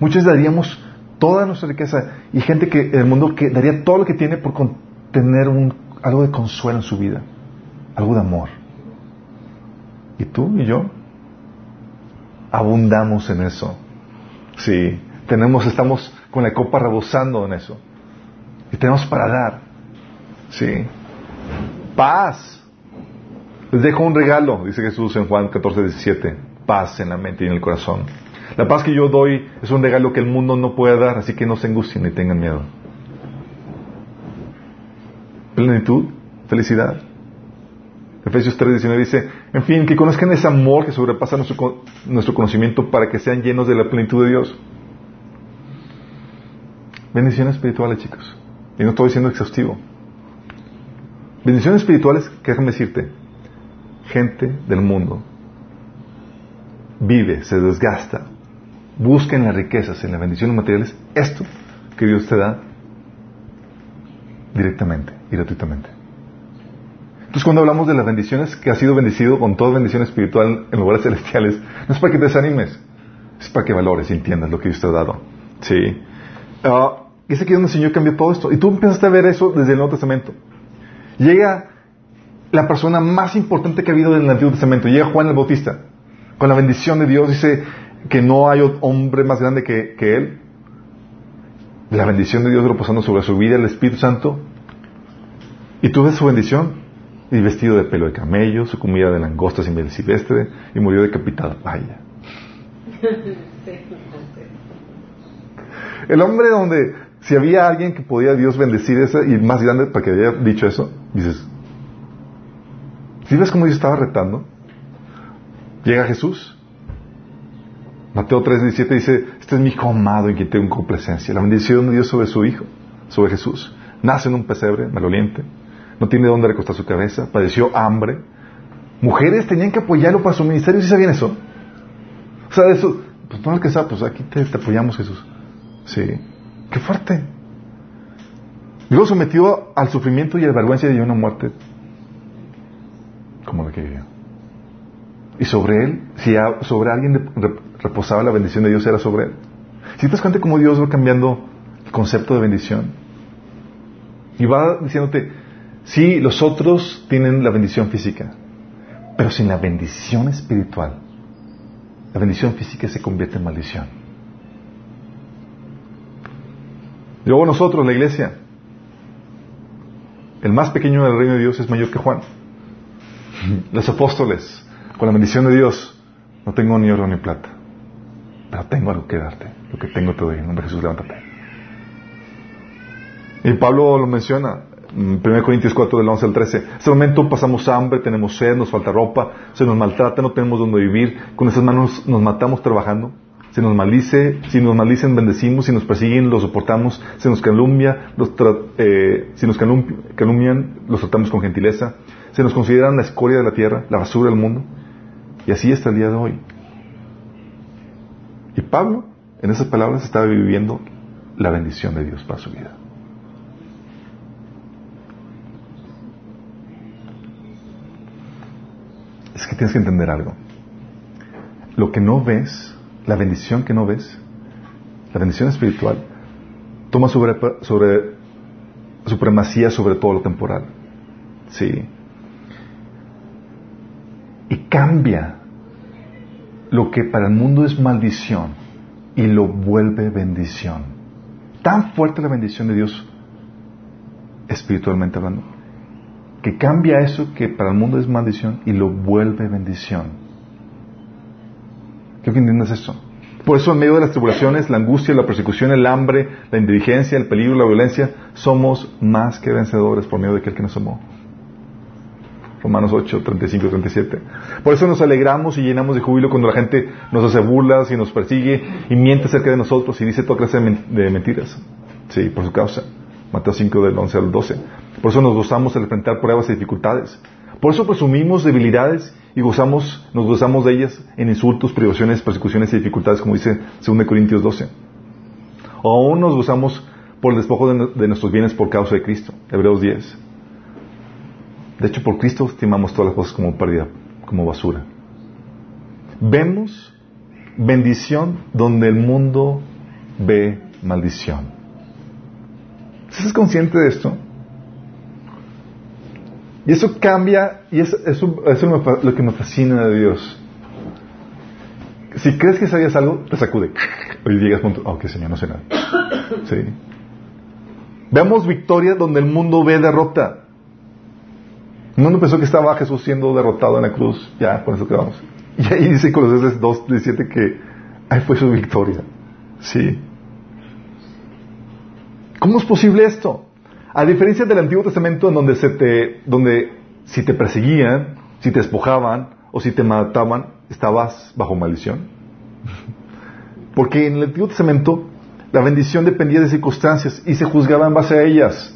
Muchos daríamos toda nuestra riqueza y gente que en el mundo que daría todo lo que tiene por tener algo de consuelo en su vida, algo de amor. ¿Y tú y yo? Abundamos en eso. Sí, tenemos, estamos con la copa rebosando en eso. Y tenemos para dar. Sí. Paz. Les dejo un regalo, dice Jesús en Juan 14, 17. Paz en la mente y en el corazón. La paz que yo doy es un regalo que el mundo no puede dar, así que no se angustien ni tengan miedo. Plenitud, felicidad. Efesios 3:19 dice, en fin, que conozcan ese amor que sobrepasa nuestro, nuestro conocimiento para que sean llenos de la plenitud de Dios. Bendiciones espirituales, chicos. Y no estoy diciendo exhaustivo. Bendiciones espirituales, que déjame decirte, gente del mundo vive, se desgasta, busca en las riquezas, en las bendiciones materiales, esto que Dios te da directamente y gratuitamente. Entonces cuando hablamos de las bendiciones que ha sido bendecido con toda bendición espiritual en lugares celestiales, no es para que te desanimes, es para que valores y entiendas lo que Dios te ha dado. Sí. Uh, es aquí donde el Señor cambió todo esto. Y tú empezaste a ver eso desde el Nuevo Testamento. Llega la persona más importante que ha habido en el Antiguo Testamento. Llega Juan el Bautista. Con la bendición de Dios dice que no hay hombre más grande que, que él. La bendición de Dios reposando sobre su vida, el Espíritu Santo. Y tú ves su bendición y vestido de pelo de camello, su comida de langostas y miel silvestre, y murió decapitado. Vaya. El hombre donde, si había alguien que podía Dios bendecir esa, y más grande para que haya dicho eso, dices, ¿sí ves cómo Dios estaba retando? Llega Jesús. Mateo 3:17 dice, este es mi hijo amado en quien tengo complacencia. La bendición de Dios sobre su hijo, sobre Jesús. Nace en un pesebre maloliente no tiene dónde recostar su cabeza, padeció hambre. Mujeres tenían que apoyarlo para su ministerio, ¿sí sabían eso? O sea, eso, pues no que pues aquí te, apoyamos Jesús. Sí, qué fuerte. Dios sometió al sufrimiento y a la vergüenza de una muerte como la que vivió. Y sobre él, si sobre alguien reposaba la bendición de Dios, era sobre él. Si te das cuenta cómo Dios va cambiando el concepto de bendición, Y va diciéndote, sí, los otros tienen la bendición física, pero sin la bendición espiritual, la bendición física se convierte en maldición. Luego nosotros, la iglesia, el más pequeño del reino de Dios es mayor que Juan. Los apóstoles, con la bendición de Dios, no tengo ni oro ni plata, pero tengo algo que darte. Lo que tengo te doy. En nombre de Jesús, levántate. Y Pablo lo menciona, en 1 Corintios 4, del 11 al 13. En este momento pasamos hambre, tenemos sed, nos falta ropa, se nos maltrata, no tenemos donde vivir. Con esas manos nos matamos trabajando. Se nos maldice, si nos maldicen, bendecimos, si nos persiguen, los soportamos, se nos calumnia, eh, si nos calumnian, los tratamos con gentileza, se nos consideran la escoria de la tierra, la basura del mundo, y así hasta el día de hoy. Y Pablo, en esas palabras, estaba viviendo la bendición de Dios para su vida. Es que tienes que entender algo. Lo que no ves la bendición que no ves, la bendición espiritual, toma sobre, sobre supremacía sobre todo lo temporal. Sí. Y cambia lo que para el mundo es maldición y lo vuelve bendición. Tan fuerte la bendición de Dios, espiritualmente hablando, que cambia eso que para el mundo es maldición y lo vuelve bendición. Quiero que entiendas eso. Por eso en medio de las tribulaciones, la angustia, la persecución, el hambre, la indiligencia, el peligro, la violencia, somos más que vencedores por medio de aquel que nos amó. Romanos 8, 35, 37. Por eso nos alegramos y llenamos de júbilo cuando la gente nos hace burlas y nos persigue y miente acerca de nosotros y dice toda clase de mentiras. Sí, por su causa. Mateo 5 del 11 al 12. Por eso nos gozamos al enfrentar pruebas y dificultades. Por eso presumimos debilidades y gozamos, nos gozamos de ellas en insultos, privaciones, persecuciones y dificultades, como dice 2 Corintios 12. O aún nos gozamos por el despojo de, nuestros bienes por causa de Cristo, Hebreos 10. De hecho, por Cristo estimamos todas las cosas como pérdida, como basura. Vemos bendición donde el mundo ve maldición. ¿Estás consciente de esto? Y eso cambia, y eso, es lo que me fascina de Dios. Si crees que sabías algo, te sacude. Y llegas punto, ok, Señor, no sé nada. Sí. Veamos victoria donde el mundo ve derrota. El mundo pensó que estaba Jesús siendo derrotado en la cruz. Ya, con eso quedamos. Y ahí dice Colosenses 2, 17 que ahí fue su victoria. Sí. ¿Cómo es posible esto? A diferencia del Antiguo Testamento en donde se te, donde si te perseguían, si te despojaban o si te mataban, estabas bajo maldición. Porque en el Antiguo Testamento la bendición dependía de circunstancias y se juzgaba en base a ellas.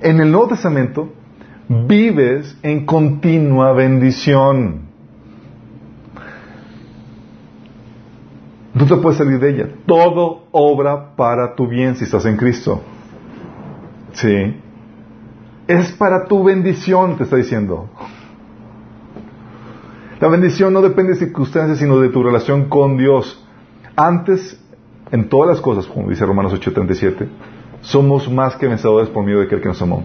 En el Nuevo Testamento vives en continua bendición. No te puedes salir de ella. Todo obra para tu bien si estás en Cristo. Sí. Es para tu bendición, te está diciendo. La bendición no depende de circunstancias, sino de tu relación con Dios. Antes, en todas las cosas, como dice Romanos 8:37, somos más que vencedores por medio de aquel que nos amó.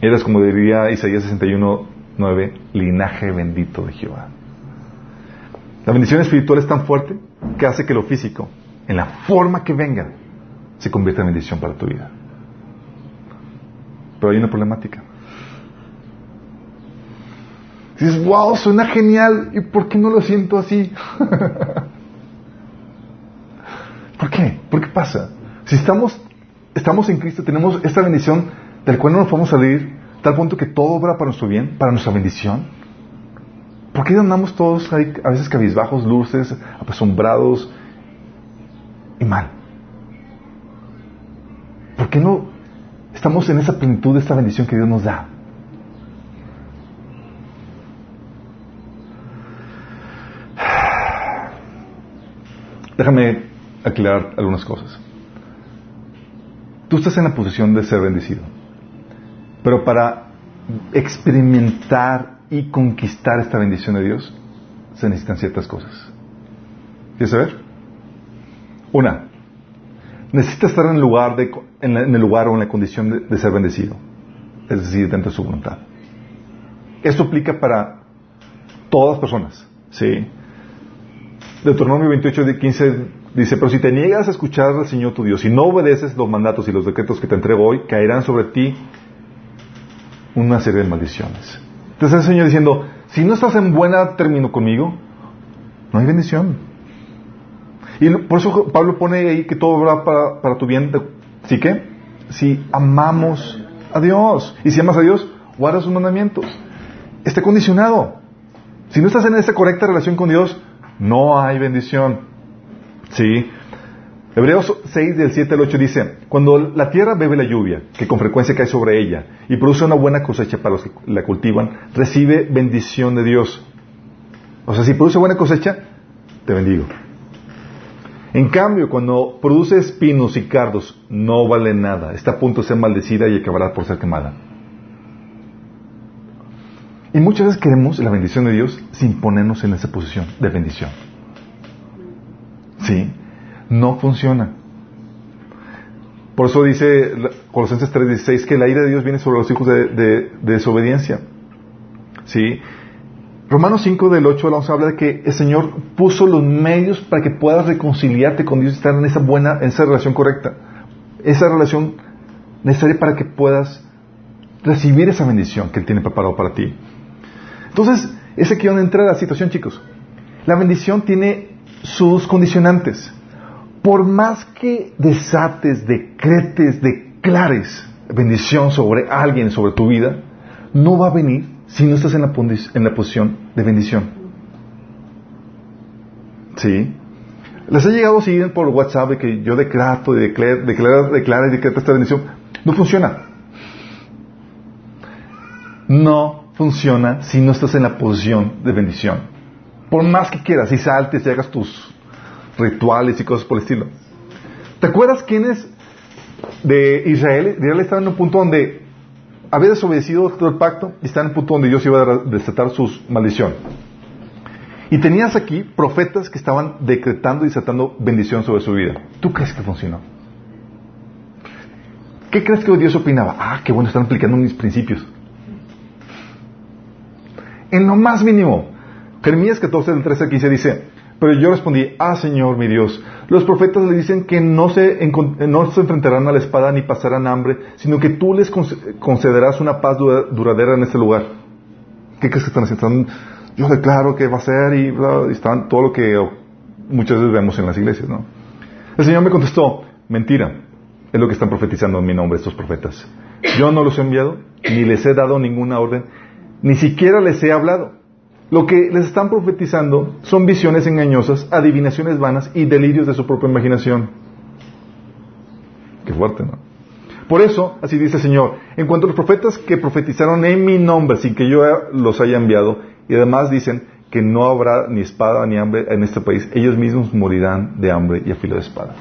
Eres, como diría Isaías 61:9, linaje bendito de Jehová. La bendición espiritual es tan fuerte que hace que lo físico, en la forma que venga, se convierta en bendición para tu vida. Pero hay una problemática. Dices, wow, suena genial, ¿y por qué no lo siento así? ¿Por qué? ¿Por qué pasa? Si estamos, estamos en Cristo, tenemos esta bendición del cual no nos podemos salir, tal punto que todo obra para nuestro bien, para nuestra bendición. ¿Por qué andamos todos a veces cabizbajos, luces, asombrados y mal? ¿Por qué no Estamos en esa plenitud de esta bendición que Dios nos da. Déjame aclarar algunas cosas. Tú estás en la posición de ser bendecido, pero para experimentar y conquistar esta bendición de Dios se necesitan ciertas cosas. ¿Quieres saber? Una, necesita estar en el lugar, de, en, el lugar o en la condición de, de ser bendecido. Es decir, dentro de su voluntad. Esto aplica para todas las personas. ¿sí? Deuteronomio 28, de 15 dice, pero si te niegas a escuchar al Señor tu Dios y no obedeces los mandatos y los decretos que te entrego hoy, caerán sobre ti una serie de maldiciones. Entonces el Señor diciendo, si no estás en buena término conmigo, no hay bendición. Y por eso Pablo pone ahí que todo va para, para tu bien. ¿Sí que? Si amamos a Dios. Y si amas a Dios, guarda sus mandamientos. Está condicionado. Si no estás en esa correcta relación con Dios, no hay bendición. ¿Sí? Hebreos 6 del 7 al 8 dice, cuando la tierra bebe la lluvia, que con frecuencia cae sobre ella, y produce una buena cosecha para los que la cultivan, recibe bendición de Dios. O sea, si produce buena cosecha, te bendigo. En cambio, cuando produce espinos y cardos, no vale nada. Está a punto de ser maldecida y acabará por ser quemada. Y muchas veces queremos la bendición de Dios sin ponernos en esa posición de bendición. ¿Sí? No funciona. Por eso dice Colosenses 3:16 que la ira de Dios viene sobre los hijos de desobediencia. ¿Sí? Romanos 5 del 8 al 11 habla de que el Señor puso los medios para que puedas reconciliarte con Dios y estar en esa buena, en esa relación correcta. Esa relación necesaria para que puedas recibir esa bendición que Él tiene preparado para ti. Entonces, es aquí donde entra la situación, chicos. La bendición tiene sus condicionantes. Por más que desates, decretes, declares bendición sobre alguien, sobre tu vida, no va a venir si no estás en la, posición de bendición. ¿Sí? Les ha llegado seguir por WhatsApp que yo decreto, y declaro, declaro y decreto esta bendición. No funciona. No funciona si no estás en la posición de bendición. Por más que quieras, y saltes y hagas tus rituales y cosas por el estilo. ¿Te acuerdas quiénes de Israel? Israel estaba en un punto donde había desobedecido todo el pacto y estaba en un punto donde Dios iba a desatar su maldición. Y tenías aquí profetas que estaban decretando y desatando bendición sobre su vida. ¿Tú crees que funcionó? ¿Qué crees que Dios opinaba? Ah, qué bueno, están aplicando mis principios. En lo más mínimo. Jeremías 14, del 13 al 15 dice, pero yo respondí, ah Señor mi Dios, los profetas le dicen que no se, no se enfrentarán a la espada ni pasarán hambre, sino que tú les conce- concederás una paz dura- duradera en este lugar. ¿Qué crees que están haciendo? Yo declaro que va a ser y, bla, y están todo lo que muchas veces vemos en las iglesias, ¿no? El Señor me contestó, mentira, es lo que están profetizando en mi nombre estos profetas. Yo no los he enviado, ni les he dado ninguna orden, ni siquiera les he hablado. Lo que les están profetizando son visiones engañosas, adivinaciones vanas y delirios de su propia imaginación. Qué fuerte, ¿no? Por eso, así dice el Señor, en cuanto a los profetas que profetizaron en mi nombre sin que yo los haya enviado, y además dicen que no habrá ni espada ni hambre en este país, ellos mismos morirán de hambre y a filo de espada.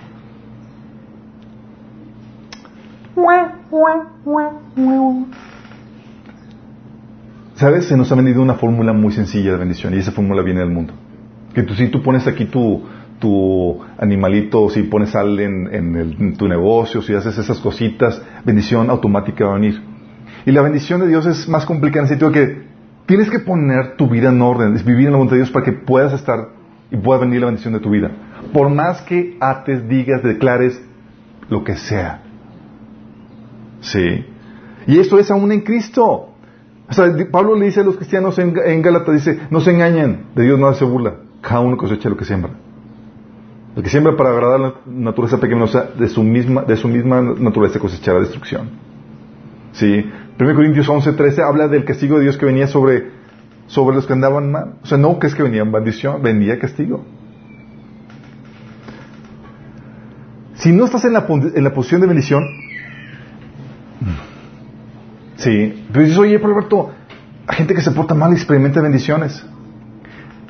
¿Sabes? Se nos ha vendido una fórmula muy sencilla de bendición y esa fórmula viene del mundo. Que tú, si tú pones aquí tu, tu animalito, si pones sal en, en tu negocio, si haces esas cositas, bendición automática va a venir. Y la bendición de Dios es más complicada en el sentido que tienes que poner tu vida en orden, es vivir en la voluntad de Dios para que puedas estar y pueda venir la bendición de tu vida. Por más que ates, digas, declares, lo que sea. Sí. Y esto es aún en Cristo. O sea, Pablo le dice a los cristianos en, en Gálatas, dice, no se engañen, de Dios nada se burla, cada uno cosecha lo que siembra. El que siembra para agradar la naturaleza pecaminosa, de su misma, de su misma naturaleza cosechará destrucción. Sí. 1 Corintios 11, 13 habla del castigo de Dios que venía sobre, sobre los que andaban mal. O sea, no que es que venía en bendición, venía castigo. Si no estás en la, en la posición de bendición, Sí, pero dices, oye, pero Alberto, hay gente que se porta mal y experimenta bendiciones.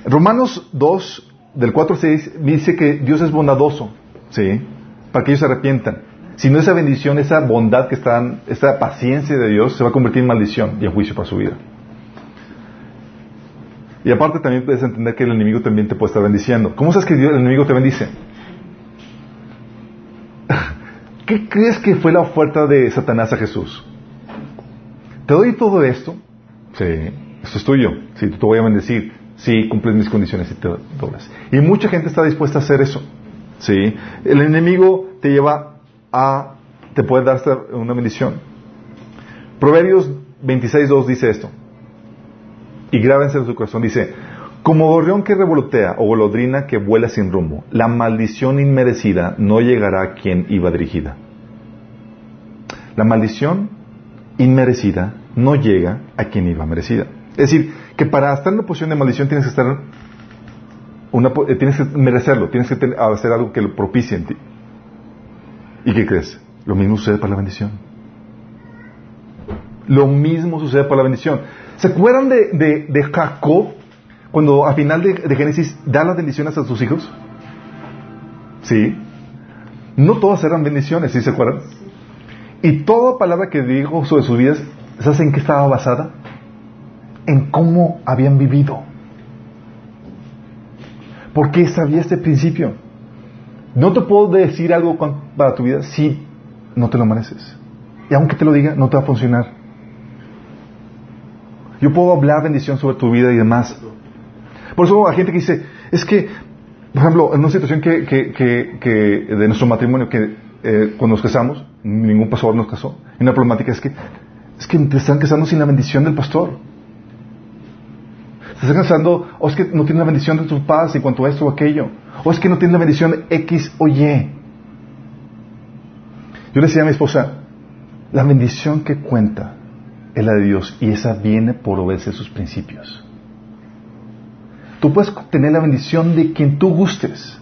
Romanos 2, del 4 al 6, dice que Dios es bondadoso, ¿sí? Para que ellos se arrepientan. Si no esa bendición, esa bondad que están, esa paciencia de Dios, se va a convertir en maldición y en juicio para su vida. Y aparte también puedes entender que el enemigo también te puede estar bendiciendo. ¿Cómo sabes que el enemigo te bendice? ¿Qué crees que fue la oferta de Satanás a Jesús? Te doy todo esto. Sí, esto es tuyo. Sí, te voy a bendecir. Sí, cumples mis condiciones y te doblas. Y mucha gente está dispuesta a hacer eso. Sí, el enemigo te lleva a, te puede dar una bendición. Proverbios 26.2 dice esto. Y grábense en su corazón. Dice, como gorrión que revolotea o golodrina que vuela sin rumbo, la maldición inmerecida no llegará a quien iba dirigida. La maldición inmerecida no llega a quien iba merecida. Es decir, que para estar en una posición de maldición tienes que estar una, eh, tienes que merecerlo, tienes que hacer algo que lo propicie en ti. ¿Y qué crees? Lo mismo sucede para la bendición. Lo mismo sucede para la bendición. ¿Se acuerdan de, de, Jacob cuando a final de, de, Génesis da las bendiciones a sus hijos? Sí. No todas eran bendiciones, ¿sí se acuerdan? Y toda palabra que dijo sobre sus vidas, ¿sabes en qué estaba basada? En cómo habían vivido. Porque sabía este principio. No te puedo decir algo para tu vida si no te lo mereces. Y aunque te lo diga, no te va a funcionar. Yo puedo hablar bendición sobre tu vida y demás. Por eso hay gente que dice, es que, por ejemplo, en una situación que, que, que, de nuestro matrimonio, que eh, cuando nos casamos, ningún pastor nos casó, y una problemática es que, es que te están casando sin la bendición del pastor. Se están casando, o es que no tiene la bendición de tus padres en cuanto a esto o aquello, o es que no tiene la bendición X o Y. Yo le decía a mi esposa, la bendición que cuenta es la de Dios y esa viene por obedecer sus principios. Tú puedes tener la bendición de quien tú gustes.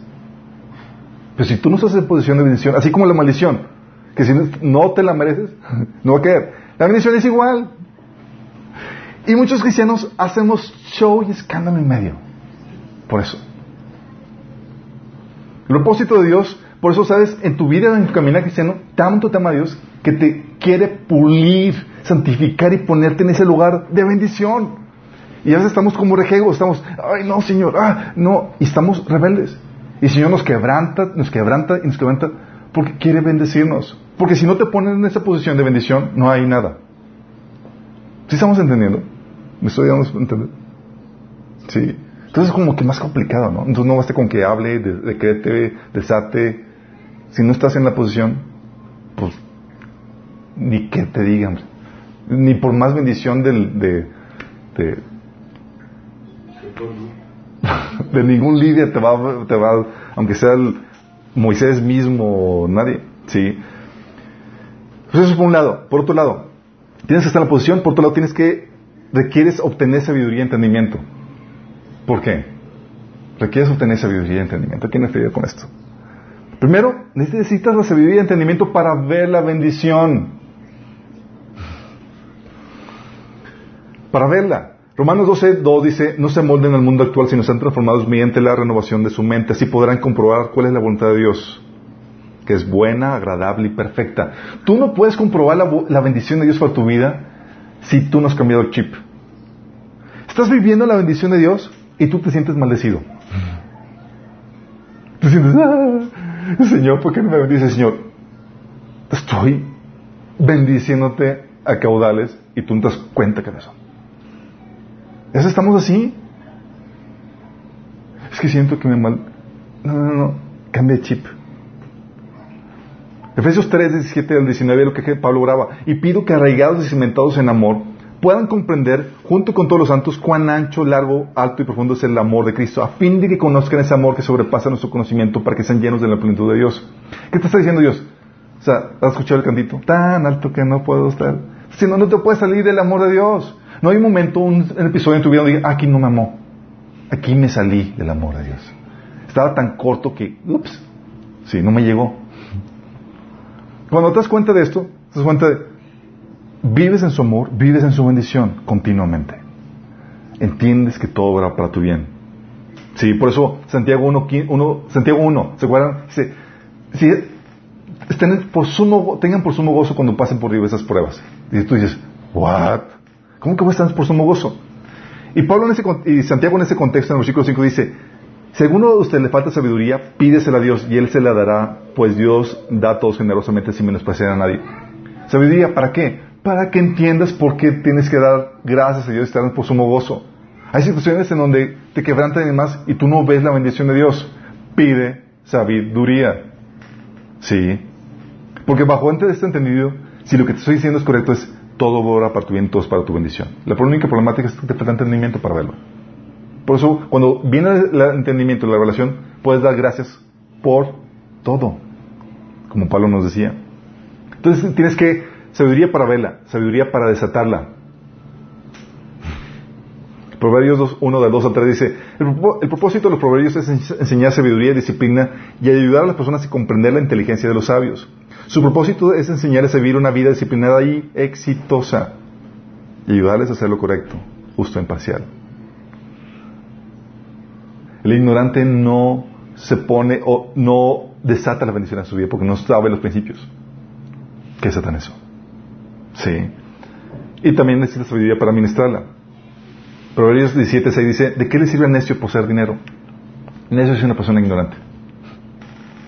Pero si tú no estás en posición de bendición, así como la maldición, que si no te la mereces, no va a caer. La bendición es igual. Y muchos cristianos hacemos show y escándalo en medio. Por eso. El propósito de Dios, por eso sabes, en tu vida, en tu caminar cristiano, tanto te ama Dios que te quiere pulir, santificar y ponerte en ese lugar de bendición. Y a veces estamos como rejegos, estamos, ay no, Señor, ah, no, y estamos rebeldes. Y el Señor nos quebranta, nos quebranta y nos quebranta porque quiere bendecirnos. Porque si no te pones en esa posición de bendición, no hay nada. ¿Sí estamos entendiendo? ¿Me estoy dando a entender? Sí. Entonces es como que más complicado, ¿no? Entonces no basta con que hable, decrete, desate. Si no estás en la posición, pues ni que te digan. Ni por más bendición del, de, de, de ningún líder te va, te va, aunque sea el Moisés mismo, nadie, ¿sí? Pues eso por un lado. Por otro lado, tienes que estar en la posición, por otro lado tienes que, requieres obtener sabiduría y entendimiento. ¿Por qué? Requieres obtener sabiduría y entendimiento. ¿A quién me con esto? Primero, necesitas la sabiduría y entendimiento para ver la bendición. Para verla. Romanos 12, 2 dice, no se molden al mundo actual, sino sean transformados mediante la renovación de su mente. Así podrán comprobar cuál es la voluntad de Dios, que es buena, agradable y perfecta. Tú no puedes comprobar la, bendición de Dios para tu vida si tú no has cambiado el chip. Estás viviendo la bendición de Dios y tú te sientes maldecido. Te sientes, ah, Señor, ¿por qué no me bendice, Señor? Estoy bendiciéndote a caudales y tú no te das cuenta que eso. ¿Eso estamos así? Es que siento que me mal... No, no, no. Cambia de chip. Efesios 3, 17 al 19 lo que Pablo graba. Y pido que arraigados y cimentados en amor puedan comprender, junto con todos los santos, cuán ancho, largo, alto y profundo es el amor de Cristo, a fin de que conozcan ese amor que sobrepasa nuestro conocimiento para que sean llenos de la plenitud de Dios. ¿Qué te está diciendo Dios? O sea, ¿has escuchado el cantito? Tan alto que no puedo estar. Si no, no te puedes salir del amor de Dios. No hay un momento, un, episodio en tu vida donde digas, ah, aquí no me amó. Aquí me salí del amor de Dios. Estaba tan corto que, ups, sí, no me llegó. Cuando te das cuenta de esto, te das cuenta de, vives en su amor, vives en su bendición continuamente. Entiendes que todo va para tu bien. Sí, por eso Santiago 1, Santiago 1 ¿se acuerdan? Dice, si estén por sumo, tengan por sumo gozo cuando pasen por diversas pruebas. Y tú dices, what? ¿Cómo que estar por sumo gozo? Y Pablo en ese, y Santiago en ese contexto, en el versículo 5 dice, Si a de ustedes le falta sabiduría, pídesela a Dios y Él se la dará, pues Dios da a todos generosamente sin menospreciar a nadie. ¿Sabiduría para qué? Para que entiendas por qué tienes que dar gracias a Dios y estar por sumo gozo. Hay situaciones en donde te quebrantan y demás y tú no ves la bendición de Dios. Pide sabiduría. Sí. Porque bajo este entendido, si lo que te estoy diciendo es correcto, es todo obra para tu bien, todo es para tu bendición. La única problemática es que te falta entendimiento para verlo. Por eso, cuando viene el entendimiento, la revelación, puedes dar gracias por todo, como Pablo nos decía. Entonces tienes que sabiduría para verla, sabiduría para desatarla. Proverbios 1 de 2 a 3 dice, el, propósito de los proverbios es enseñar sabiduría, disciplina y ayudar a las personas a comprender la inteligencia de los sabios. Su propósito es enseñarles a vivir una vida disciplinada y exitosa y ayudarles a hacer lo correcto, justo, imparcial. El ignorante no se pone o no desata la bendición en su vida porque no sabe los principios. ¿Qué desatan eso? Sí. Y también necesita sabiduría para administrarla. Proverbios 17.6 dice, ¿de qué le sirve al necio poseer dinero? necio es una persona ignorante.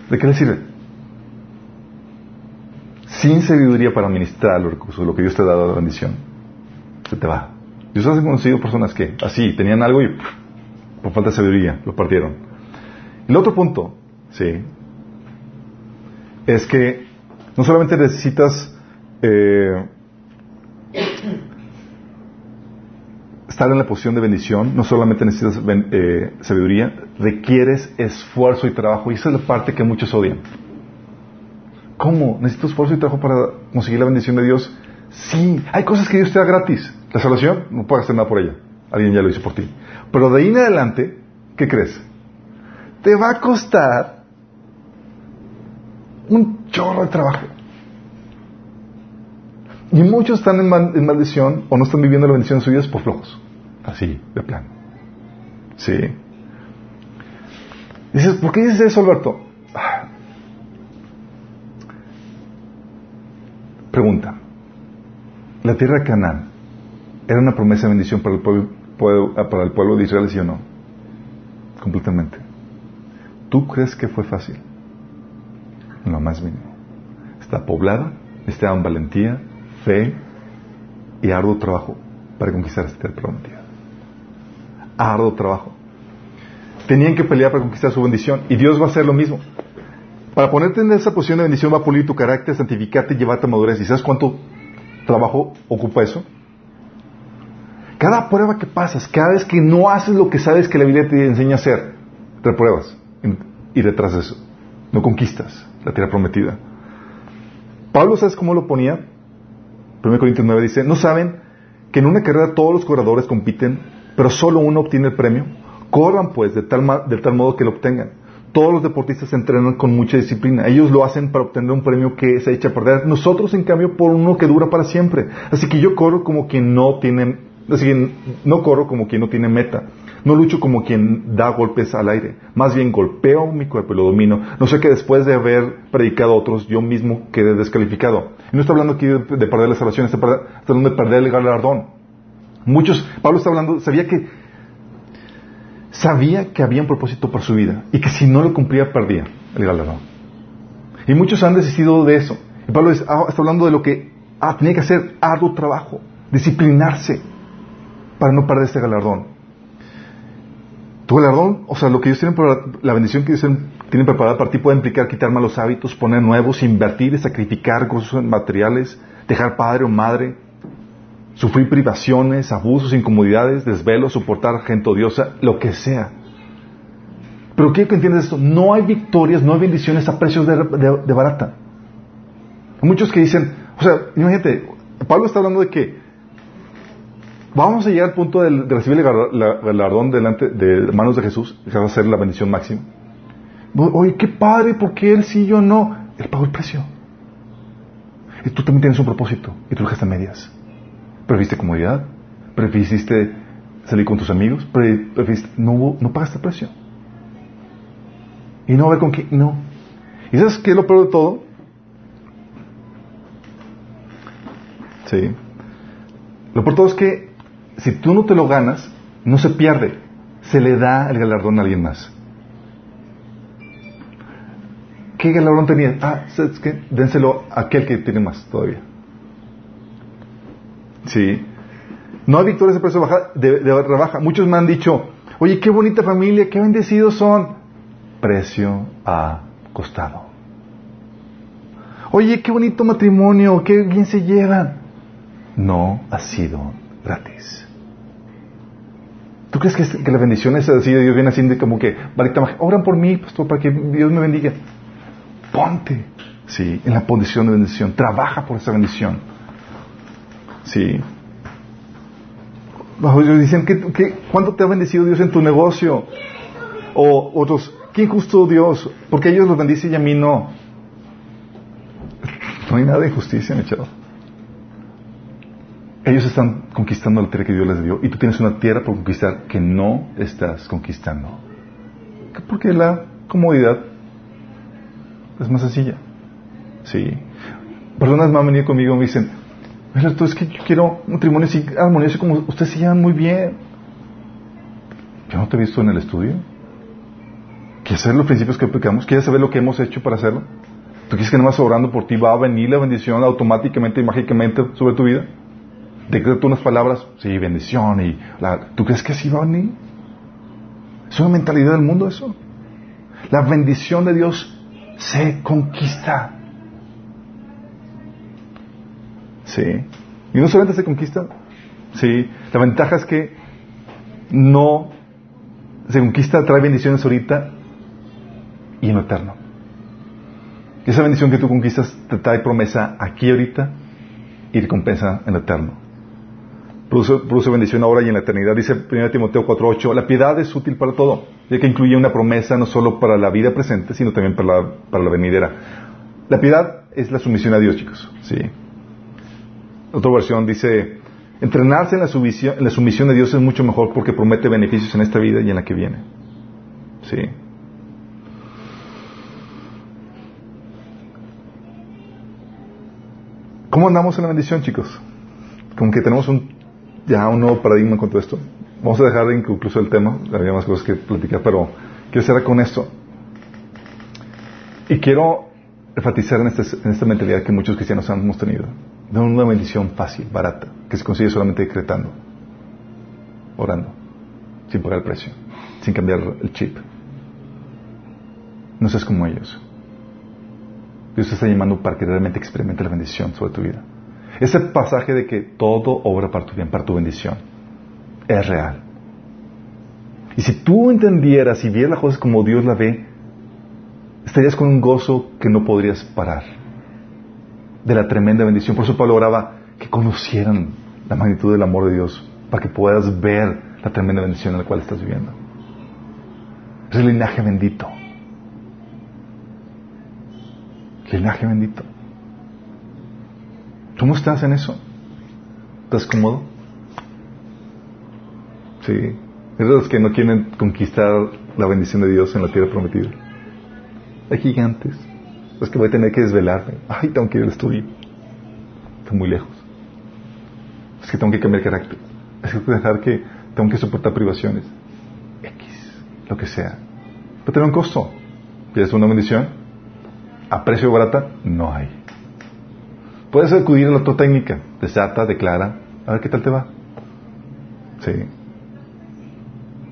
¿De qué le sirve? Sin sabiduría para administrar los recursos, lo que Dios te ha dado la bendición, se te va. Yo he conocido personas que así tenían algo y por falta de sabiduría, lo partieron. El otro punto, sí, es que no solamente necesitas eh, estar en la posición de bendición, no solamente necesitas eh, sabiduría, requieres esfuerzo y trabajo, y esa es la parte que muchos odian. ¿Cómo? ¿Necesito esfuerzo y trabajo para conseguir la bendición de Dios? Sí, hay cosas que Dios te da gratis. La salvación, no puedes hacer nada por ella. Alguien ya lo hizo por ti. Pero de ahí en adelante, ¿qué crees? Te va a costar un chorro de trabajo. Y muchos están en, maldición o no están viviendo la bendición de sus vidas por flojos. Así, de plan. Sí. Dices, ¿por qué dices eso, Alberto? Pregunta. ¿La tierra de Canaán era una promesa de bendición para el pueblo Ah, para el pueblo de Israel, sí o no? Completamente. ¿Tú crees que fue fácil? En lo más mínimo. Está poblada, necesitaban valentía, fe y arduo trabajo para conquistar esta tierra prometida. Arduo trabajo. Tenían que pelear para conquistar su bendición y Dios va a hacer lo mismo. Para ponerte en esa posición de bendición va a pulir tu carácter, santificarte y llevarte a madurez. ¿Y sabes cuánto trabajo ocupa eso? Cada prueba que pasas, cada vez que no haces lo que sabes que la Biblia te enseña a hacer, repruebas y detrás de eso. No conquistas la tierra prometida. Pablo, ¿sabes cómo lo ponía? 1 Corintios 9 dice, ¿no saben que en una carrera todos los corredores compiten, pero solo uno obtiene el premio? Corran pues de tal, de tal modo que lo obtengan. Todos los deportistas se entrenan con mucha disciplina. Ellos lo hacen para obtener un premio que se echa a perder. Nosotros, en cambio, por uno que dura para siempre. Así que yo corro como quien no tiene No corro como quien no tiene meta. No lucho como quien da golpes al aire. Más bien golpeo mi cuerpo y lo domino. No sé que después de haber predicado a otros, yo mismo quedé descalificado. Y no está hablando aquí de, perder la salvación, está, hablando de perder el galardón. Muchos, Pablo está hablando, sabía que sabía que había un propósito para su vida y que si no lo cumplía perdía el galardón. Y muchos han desistido de eso. Y Pablo ah, está hablando de lo que ah, tenía que hacer arduo trabajo, disciplinarse para no perder este galardón. Tu galardón, o sea, lo que Dios tiene para la bendición que Dios tiene preparada para ti puede implicar quitar malos hábitos, poner nuevos, invertir, sacrificar cosas materiales, dejar padre o madre, sufrir privaciones, abusos, incomodidades, desvelos, soportar gente odiosa, lo que sea. Pero quiero que entiendas esto, no hay victorias, no hay bendiciones a precios de, de barata. Hay muchos que dicen, o sea, imagínate, Pablo está hablando de que Vamos a llegar al punto de, recibir el galardón delante de manos de Jesús, que va a ser la bendición máxima. Oye, qué padre, ¿por qué él sí, yo no? Él pagó el precio. Y tú también tienes un propósito, y tú dejaste medias. Previste comodidad, prefiriste salir con tus amigos, prefiriste, no, no pagaste el precio. Y no a ver con quién, no. ¿Y sabes qué es lo peor de todo? Sí. Lo peor de todo es que si tú no te lo ganas, no se pierde, se le da el galardón a alguien más. ¿qué galardón tenía? Ah, ¿sabes qué? Dénselo a aquel que tiene más todavía. Sí. No hay victorias de precio baja, de, de. Muchos me han dicho, oye, qué bonita familia, qué bendecidos son. Precio ha costado. Oye, qué bonito matrimonio, qué bien se llevan. No ha sido gratis. ¿Tú crees que, que la bendición es así Dios viene así de como que, oran por mí, pastor, para que Dios me bendiga? Ponte, sí, en la posición de bendición. Trabaja por esa bendición. Sí. Dicen, ¿qué, qué, cuánto te ha bendecido Dios en tu negocio? O otros, ¿qué injusto Dios? Porque ellos los bendicen y a mí no. No hay nada de injusticia, mi chavo. Ellos están conquistando la tierra que Dios les dio y tú tienes una tierra por conquistar que no estás conquistando. Porque la comodidad es más sencilla. Sí. Personas me han venido conmigo y me dicen, pero tú es que yo quiero un matrimonio así armonioso como ustedes se llevan muy bien. Yo no te he visto en el estudio. ¿Quieres saber los principios que aplicamos? ¿Quieres saber lo que hemos hecho para hacerlo? ¿Tú quieres que nada más orando por ti va a venir la bendición automáticamente y mágicamente sobre tu vida? Decreto unas palabras, sí, bendición y la, ¿tú crees que así va a venir? Es una mentalidad del mundo eso. La bendición de Dios se conquista. Sí. Y no solamente se conquista, sí. La ventaja es que no se conquista, trae bendiciones ahorita y en lo eterno. Esa bendición que tú conquistas te trae promesa aquí ahorita y recompensa en lo eterno. Produce, bendición ahora y en la eternidad. Dice 1 Timoteo 4.8, la piedad es útil para todo, ya que incluye una promesa no solo para la vida presente, sino también para la, para la venidera. La piedad es la sumisión a Dios, chicos. Sí. Otra versión dice, entrenarse en la, sumisión, en la sumisión a Dios es mucho mejor porque promete beneficios en esta vida y en la que viene. Sí. ¿Cómo andamos en la bendición, chicos? Como que tenemos un, ya un nuevo paradigma con todo esto. Vamos a dejar incluso el tema, había más cosas que platicar, pero quiero cerrar con esto. Y quiero enfatizar en, este, en esta mentalidad que muchos cristianos hemos tenido. De una bendición fácil, barata, que se consigue solamente decretando, orando, sin pagar el precio, sin cambiar el chip. No seas como ellos. Dios te está llamando para que realmente experimente la bendición sobre tu vida. Ese pasaje de que todo obra para tu bien, para tu bendición, es real. Y si tú entendieras y vieras las cosas como Dios la ve, estarías con un gozo que no podrías parar de la tremenda bendición. Por eso Pablo oraba que conocieran la magnitud del amor de Dios para que puedas ver la tremenda bendición en la cual estás viviendo. Es el linaje bendito. Linaje bendito. ¿Cómo estás en eso? ¿Estás cómodo? Sí. Es de los que no quieren conquistar la bendición de Dios en la tierra prometida. Hay gigantes. Es que voy a tener que desvelarme. Ay, tengo que ir al estudio. Está muy lejos. Es que tengo que cambiar carácter. Es que tengo que dejar que tengo que soportar privaciones. X, lo que sea. Pero tiene un costo. ¿Quieres una bendición? a precio barata, no hay. Puedes acudir a la otra técnica, desata, declara, a ver qué tal te va. Sí.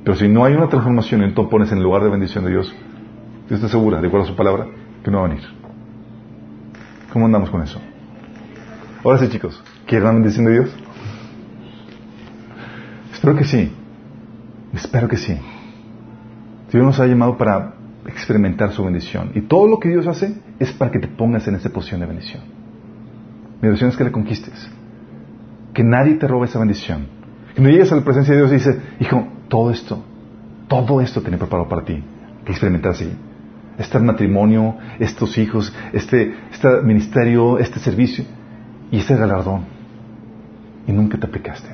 Pero si no hay una transformación, entonces pones en lugar de bendición de Dios, Dios te asegura, de acuerdo a su palabra, que no va a venir. ¿Cómo andamos con eso? Ahora sí, chicos, ¿quieren la bendición de Dios? Espero que sí. Espero que sí. Dios nos ha llamado para experimentar su bendición. Y todo lo que Dios hace es para que te pongas en esa posición de bendición. Mi bendición es que le conquistes. Que nadie te robe esa bendición. Que no llegues a la presencia de Dios y dices, hijo, todo esto, todo esto tiene preparado para ti. Que experimentar así. Este matrimonio, estos hijos, este, este ministerio, este servicio y este galardón. Y nunca te aplicaste.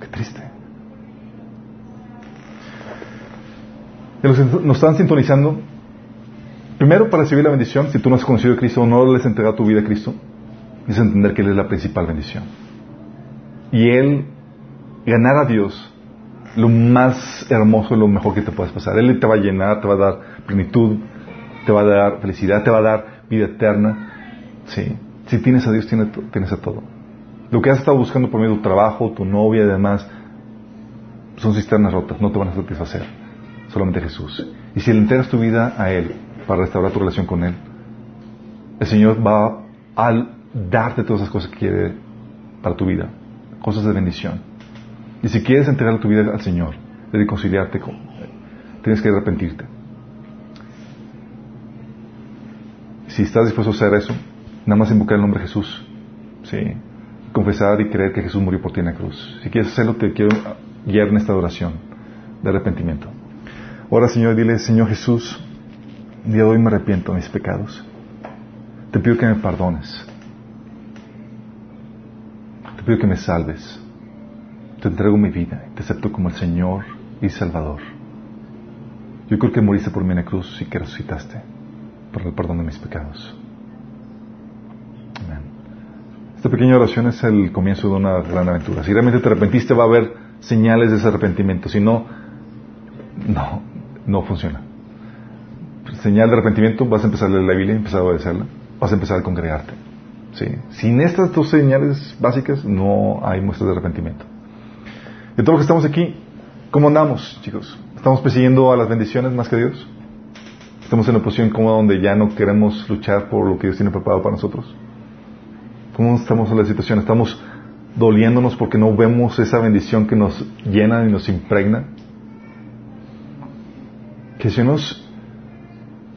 Qué triste. nos están sintonizando, primero para recibir la bendición, si tú no has conocido a Cristo o no les has entregado tu vida a Cristo, es entender que Él es la principal bendición. Y Él, ganar a Dios, lo más hermoso, lo mejor que te puedes pasar. Él te va a llenar, te va a dar plenitud, te va a dar felicidad, te va a dar vida eterna. Sí. Si tienes a Dios, tienes, tienes a todo. Lo que has estado buscando por medio de tu trabajo, tu novia y demás, son cisternas rotas, no te van a satisfacer. Solamente Jesús. Y si le entregas tu vida a Él para restaurar tu relación con Él, el Señor va a darte todas esas cosas que quiere para tu vida, cosas de bendición. Y si quieres entregar tu vida al Señor, de reconciliarte con tienes que arrepentirte. Si estás dispuesto a hacer eso, nada más invocar el nombre de Jesús. Sí. Confesar y creer que Jesús murió por ti en la cruz. Si quieres hacerlo, te quiero guiar en esta oración de arrepentimiento. Ahora, Señor, dile, Señor Jesús, día de hoy me arrepiento de mis pecados. Te pido que me perdones. Te pido que me salves. Te entrego mi vida y te acepto como el Señor y Salvador. Yo creo que moriste por mí en la cruz y que resucitaste por el perdón de mis pecados. Amén. Esta pequeña oración es el comienzo de una gran aventura. Si realmente te arrepentiste, va a haber señales de ese arrepentimiento. Si no, no, no funciona. Señal de arrepentimiento, vas a empezar a leer la Biblia empezar a obedecerla. Vas a empezar a congregarte. ¿sí? Sin estas dos señales básicas, no hay muestras de arrepentimiento. De todos los que estamos aquí, ¿cómo andamos, chicos? ¿Estamos persiguiendo a las bendiciones más que Dios? ¿Estamos en una posición cómoda donde ya no queremos luchar por lo que Dios tiene preparado para nosotros? ¿Cómo estamos en la situación? ¿Estamos doliéndonos porque no vemos esa bendición que nos llena y nos impregna? Que si nos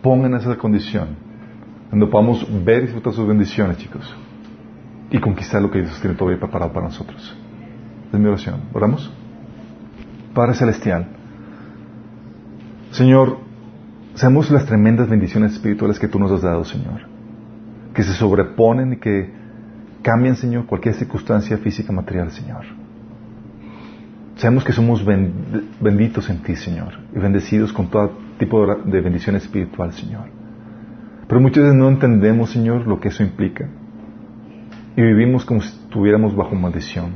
ponga en esa condición, donde podamos ver y disfrutar sus bendiciones, chicos, y conquistar lo que Dios tiene todavía preparado para nosotros. Es mi oración. ¿Oramos? Padre Celestial, Señor, seamos las tremendas bendiciones espirituales que tú nos has dado, Señor, que se sobreponen y que cambian, Señor, cualquier circunstancia física, material, Señor. Sabemos que somos benditos en ti, Señor, y bendecidos con todo tipo de bendición espiritual, Señor. Pero muchas veces no entendemos, Señor, lo que eso implica. Y vivimos como si estuviéramos bajo maldición.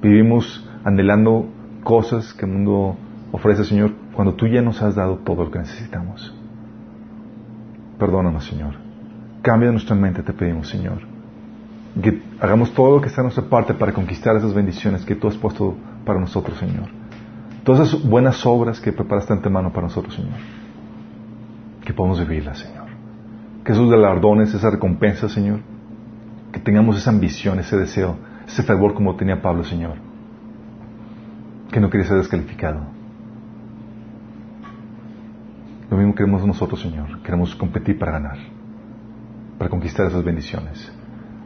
Vivimos anhelando cosas que el mundo ofrece, Señor, cuando tú ya nos has dado todo lo que necesitamos. Perdónanos, Señor. Cambia nuestra mente, te pedimos, Señor. Que hagamos todo lo que está a nuestra parte para conquistar esas bendiciones que tú has puesto para nosotros, Señor. Todas esas buenas obras que preparaste antemano para nosotros, Señor. Que podamos vivirlas, Señor. Que esos galardones, esa recompensa, Señor. Que tengamos esa ambición, ese deseo, ese fervor como tenía Pablo, Señor. Que no quería ser descalificado. Lo mismo queremos nosotros, Señor. Queremos competir para ganar, para conquistar esas bendiciones.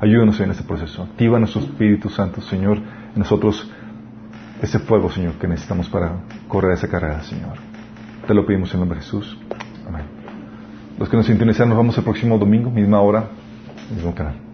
Ayúdanos en este proceso. Activa nuestro Espíritu Santo, Señor, en nosotros ese fuego, Señor, que necesitamos para correr esa carrera, Señor. Te lo pedimos en nombre de Jesús. Amén. Los que nos sintonizan, nos vemos el próximo domingo, misma hora, mismo canal.